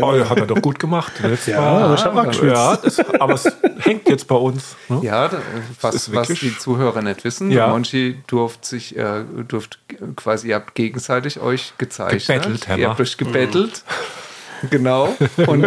Oh, hat er doch gut gemacht. Ja, Mal. aber ich hab auch geschwitzt. Ja, das, aber es hängt jetzt bei uns. Ne? Ja, was, was die Zuhörer nicht wissen, Ja. Monchi durft sich, äh, durft quasi, ihr habt gegenseitig euch gezeichnet. Gebettelt, haben Ihr habt euch gebettelt. Genau. Und,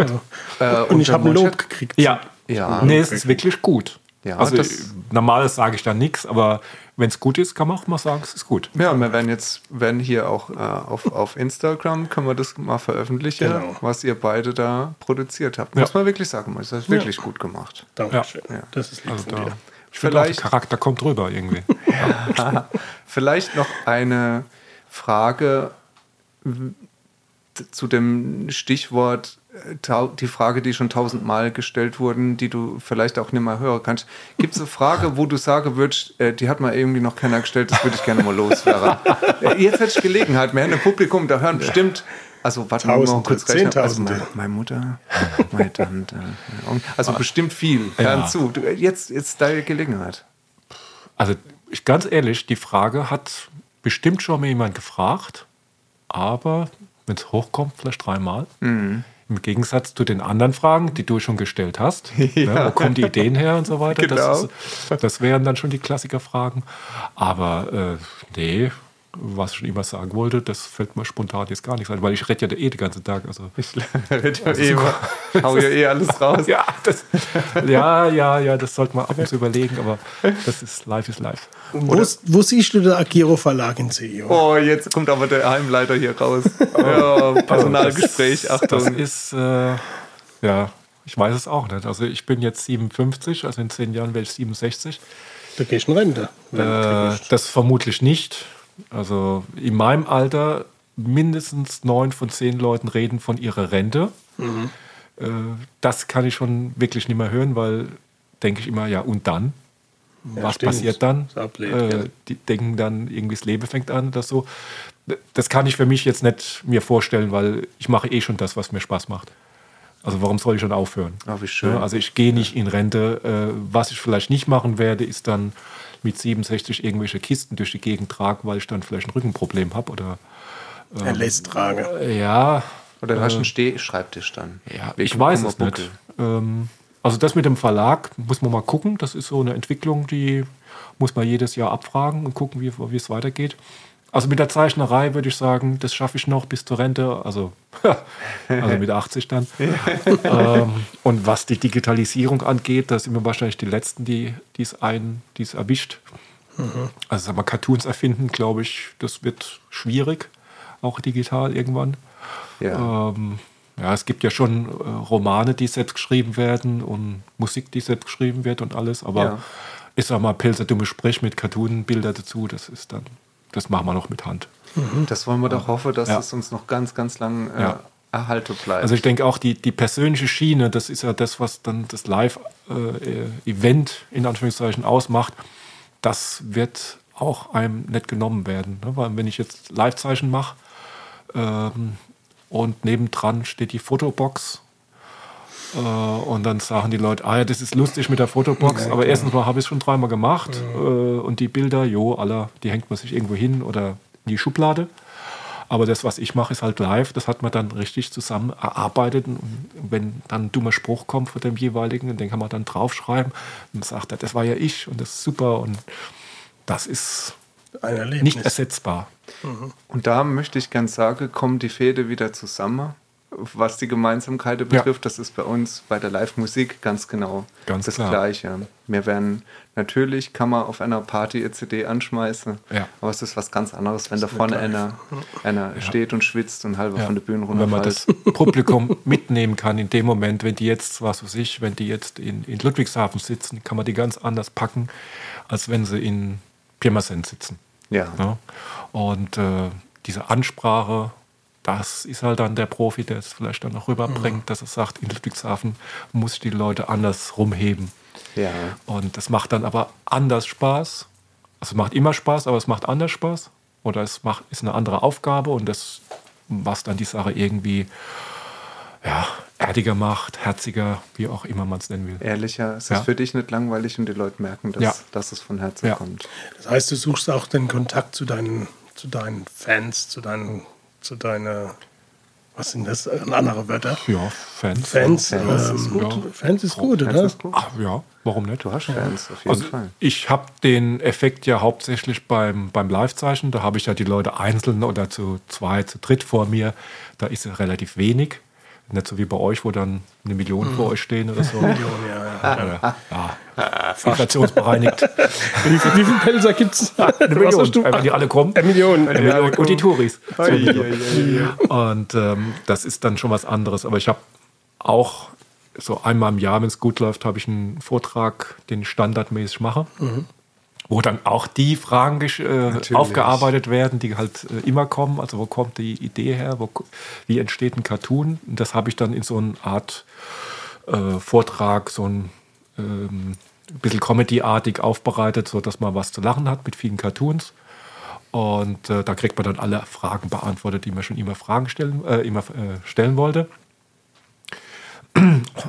äh, Und ich habe ein Lob gekriegt. Ja. Ja. Nee, es ist wirklich gut. Ja, also das- normales sage ich da nichts, aber wenn es gut ist, kann man auch mal sagen, es ist gut. Ja, und wir werden jetzt, werden hier auch äh, auf, auf Instagram, können wir das mal veröffentlichen, Genau. was ihr beide da produziert habt. Ja. Muss man wirklich sagen, das ist wirklich gut gemacht. Dankeschön. Ja. Das ist lieb Also von da, dir. ich finde auch, der Vielleicht- Charakter kommt drüber irgendwie. Vielleicht noch eine Frage zu dem Stichwort, die Frage, die schon tausendmal gestellt wurden, die du vielleicht auch nicht mehr hören kannst. Gibt es eine Frage, wo du sagen würdest, äh, die hat mal irgendwie noch keiner gestellt, das würde ich gerne mal loswerden? Äh, Jetzt hätte ich Gelegenheit, wir haben ein Publikum, da hören bestimmt, also warte mal, mal kurz rechnen. Also meine, meine Mutter, meine Tante, meine Onkel, also bestimmt viel. Hören Ja. zu, du, jetzt ist deine Gelegenheit. Also ich, ganz ehrlich, die Frage hat bestimmt schon mal jemand gefragt, aber wenn es hochkommt, vielleicht dreimal. Mhm. Im Gegensatz zu den anderen Fragen, die du schon gestellt hast. ne, wo kommen die Ideen her und so weiter. Genau. Das, ist, das wären dann schon die Klassikerfragen. Aber äh, nee, was ich schon immer sagen wollte, das fällt mir spontan jetzt gar nicht ein, weil ich rede ja eh den ganzen Tag. Also, Ich red ja eh immer, hau ja eh alles raus. ja, das, ja, ja, ja, das sollte man ab und zu überlegen, aber das ist Life is Life. Wo, wo siehst du den Agiro Verlag in CEO? Oh, jetzt kommt aber der Heimleiter hier raus. Ja, Personalgespräch, Das Achtung. ist, äh, ja, ich weiß es auch nicht. Also ich bin jetzt 57, also in zehn Jahren werde ich 67. Da gehst du in Rente. Äh, das vermutlich nicht. Also in meinem Alter mindestens neun von zehn Leuten reden von ihrer Rente. Äh, das kann ich schon wirklich nicht mehr hören, weil denke ich immer, ja und dann? Was stimmt. passiert dann? Blöd, äh, gell? die denken dann, irgendwie das Leben fängt an oder so. Das kann ich für mich jetzt nicht mir vorstellen, weil ich mache eh schon das, was mir Spaß macht. Also warum soll ich schon aufhören? Ah, wie schön. Ja, also ich gehe nicht in Rente. Äh, was ich vielleicht nicht machen werde, ist dann mit 67 irgendwelche Kisten durch die Gegend tragen, weil ich dann vielleicht ein Rückenproblem habe oder Er lässt tragen. äh, ja, Oder du hast einen Steh-Schreibtisch dann. ja, Wegen ich weiß es nicht. Ähm, also das mit dem Verlag muss man mal gucken. Das ist so eine Entwicklung, die muss man jedes Jahr abfragen und gucken, wie, wie es weitergeht. Also mit der Zeichnerei würde ich sagen, das schaffe ich noch bis zur Rente, also, also mit 80 dann. ähm, und was die Digitalisierung angeht, da sind wir wahrscheinlich die Letzten, die es ein, die es erwischt. Also sag mal, Cartoons erfinden, glaube ich, das wird schwierig, auch digital irgendwann. Ja. Ähm, ja, es gibt ja schon äh, Romane, die selbst geschrieben werden und Musik, die selbst geschrieben wird und alles, aber Ja. ich sag mal, Pilzer dumme Sprech mit Cartoon-Bilder dazu, das ist dann, das machen wir noch mit Hand. Das wollen wir doch hoffen, dass Ja. es uns noch ganz, ganz lang äh, Ja. erhalten bleibt. Also ich denke auch, die, die persönliche Schiene, das ist ja das, was dann das Live-Event in Anführungszeichen ausmacht, das wird auch einem nicht genommen werden. Ne? Weil wenn ich jetzt Live-Zeichen mache ähm, und nebendran steht die Fotobox Äh, und dann sagen die Leute, ah ja, das ist lustig mit der Fotobox, aber erstens mal habe ich es schon dreimal gemacht äh, und die Bilder, jo, alle, die hängt man sich irgendwo hin oder in die Schublade. Aber das, was ich mache, ist halt live. Das hat man dann richtig zusammen erarbeitet. Und wenn dann ein dummer Spruch kommt von dem jeweiligen, den kann man dann draufschreiben und sagt er, das war ja ich und das ist super und das ist nicht ersetzbar. Und da möchte ich ganz sagen, kommen die Fäde wieder zusammen. Was die Gemeinsamkeiten betrifft, das ist bei uns bei der Live-Musik ganz genau Ganz das klar. Gleiche. Wir werden, natürlich kann man auf einer Party eine CD anschmeißen, Ja. aber es ist was ganz anderes, wenn da vorne einer, einer steht und schwitzt und halber Ja. von der Bühne Und wenn man runterfällt. das Publikum mitnehmen kann in dem Moment, wenn die jetzt, was weiß ich, wenn die jetzt in, in Ludwigshafen sitzen, kann man die ganz anders packen, als wenn sie in Pirmasens sitzen. Ja. Ja? Und äh, diese Ansprache, das ist halt dann der Profi, der es vielleicht dann auch rüberbringt, dass er sagt, in Ludwigshafen muss ich die Leute anders rumheben. ja. Und das macht dann aber anders Spaß. Also es macht immer Spaß, aber es macht anders Spaß. Oder es macht, ist eine andere Aufgabe und das, was dann die Sache irgendwie ja, erdiger macht, herziger, wie auch immer man es nennen will. Ehrlicher, es Ja. ist für dich nicht langweilig und die Leute merken, dass, Ja. dass es von Herzen Ja. kommt. Das heißt, du suchst auch den Kontakt zu deinen, zu deinen Fans, zu deinen, zu deiner, was sind das, äh, andere Wörter? Ja, Fans. Fans, Fans ähm, ist gut. Fans ist gut, Fans oder? ist gut. Ach, ja, warum nicht? Du hast Fans, auf jeden Also Fall. ich habe den Effekt ja hauptsächlich beim, beim Live-Zeichen. Da habe ich ja die Leute einzeln oder zu zwei, zu dritt vor mir. Da ist ja relativ wenig. Nicht so wie bei euch, wo dann eine Million vor euch stehen oder so. Ja, ja. Ja, ja. Inflationsbereinigt. Wie, viel- wie viele Pelzer gibt es? Eine Million, wenn die alle kommen. Eine Million. Eine Million und die Touris. Ui, ui, ui. Und ähm, das ist dann schon was anderes. Aber ich habe auch so einmal im Jahr, wenn es gut läuft, habe ich einen Vortrag, den ich standardmäßig mache. Wo dann auch die Fragen äh, aufgearbeitet werden, die halt äh, immer kommen. Also wo kommt die Idee her? Wo, wie entsteht ein Cartoon? Und das habe ich dann in so eine Art äh, Vortrag, so ein ähm, bisschen Comedy-artig aufbereitet, sodass man was zu lachen hat mit vielen Cartoons. Und äh, da kriegt man dann alle Fragen beantwortet, die man schon immer Fragen stellen, äh, immer, äh, stellen wollte.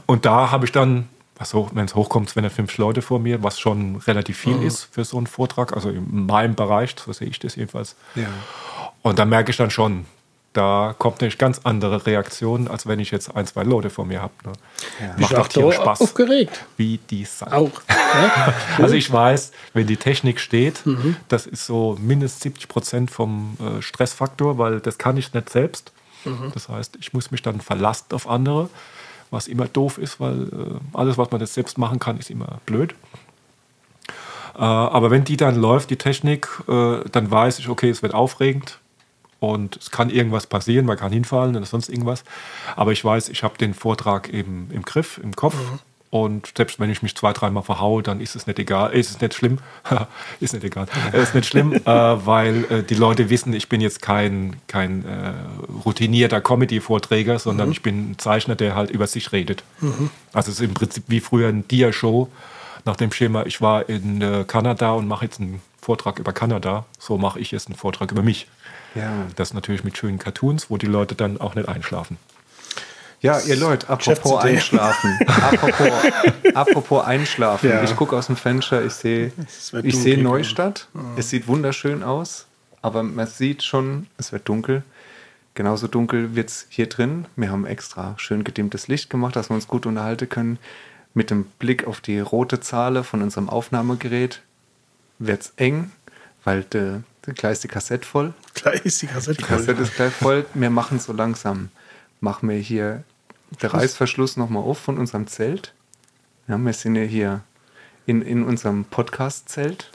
Und da habe ich dann, also wenn es hochkommt, 205 Leute vor mir, was schon relativ viel ist für so einen Vortrag, also in meinem Bereich, so sehe ich das jedenfalls. Ja. Und da merke ich dann schon, da kommt eine ganz andere Reaktion, als wenn ich jetzt ein, zwei Leute vor mir habe. Ne? Macht Bist du auch da Spaß, aufgeregt? wie die Sau. Auch. Ja? Also ich weiß, wenn die Technik steht, das ist so mindestens 70 Prozent vom äh, Stressfaktor, weil das kann ich nicht selbst. Das heißt, ich muss mich dann verlassen auf andere, was immer doof ist, weil äh, alles, was man jetzt selbst machen kann, ist immer blöd. Äh, aber wenn die dann läuft, die Technik, äh, dann weiß ich, okay, es wird aufregend und es kann irgendwas passieren, man kann hinfallen oder sonst irgendwas. Aber ich weiß, ich habe den Vortrag eben im Griff, im Kopf. Und selbst wenn ich mich zwei, dreimal verhaue, dann ist es nicht egal, ist es nicht schlimm. ist nicht egal. ist nicht schlimm, äh, weil äh, die Leute wissen, ich bin jetzt kein, kein äh, routinierter Comedy-Vorträger, sondern ich bin ein Zeichner, der halt über sich redet. Also es ist im Prinzip wie früher ein Dia-Show nach dem Schema, ich war in äh, Kanada und mache jetzt einen Vortrag über Kanada. So mache ich jetzt einen Vortrag über mich. Ja. Das natürlich mit schönen Cartoons, wo die Leute dann auch nicht einschlafen. Ja, ihr Leute, apropos. Einschlafen. apropos, apropos Einschlafen. Ja. Ich gucke aus dem Fenster, ich sehe ich dunkel. Neustadt. Es sieht wunderschön aus, aber man sieht schon, es wird dunkel. Genauso dunkel wird es hier drin. Wir haben extra schön gedimmtes Licht gemacht, dass wir uns gut unterhalten können. Mit dem Blick auf die rote Zahl von unserem Aufnahmegerät wird es eng, weil de, de, gleich ist die Kassette voll. Gleich ist die Kassette Die voll. Kassette ist gleich voll. Wir machen so langsam. Machen wir hier der Reißverschluss nochmal auf von unserem Zelt. Ja, wir sind ja hier in, in unserem Podcast-Zelt.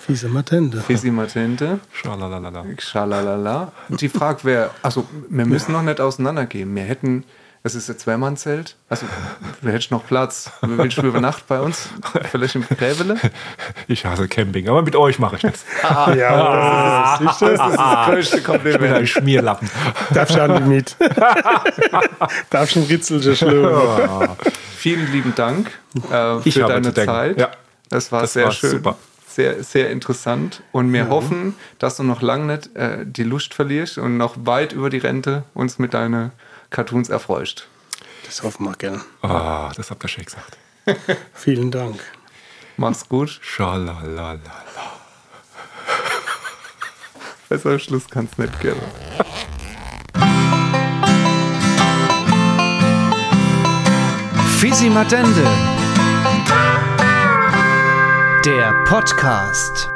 Fiese Matente. Fisi Matente. Schalalalala. Schalalala. Und die Frage wäre, also wir müssen noch nicht auseinandergehen. Wir hätten, es ist ein Zweimannzelt, also wir hätten noch Platz. Willst du über Nacht bei uns? Vielleicht im Gräbele? Ich hasse Camping, aber mit euch mache ich das. Ja, das ist, das Das ist das größte Ich bin ein Kompliment. Schmierlappen. Darf schon die mit. Darf schon Ritzel schlagen. Vielen lieben Dank äh, für deine. Zeit. Ja. Das war Das sehr war schön. super. Sehr, sehr interessant. Und wir hoffen, dass du noch lange nicht äh, die Lust verlierst und noch weit über die Rente uns mit deinen Cartoons erfreust. Das hoffen wir gerne. Ah, das habt ihr schön gesagt. Vielen Dank. Mach's gut. Schalalala. Besser Schluss kann's nicht geben. Fisi Matende. Der Podcast.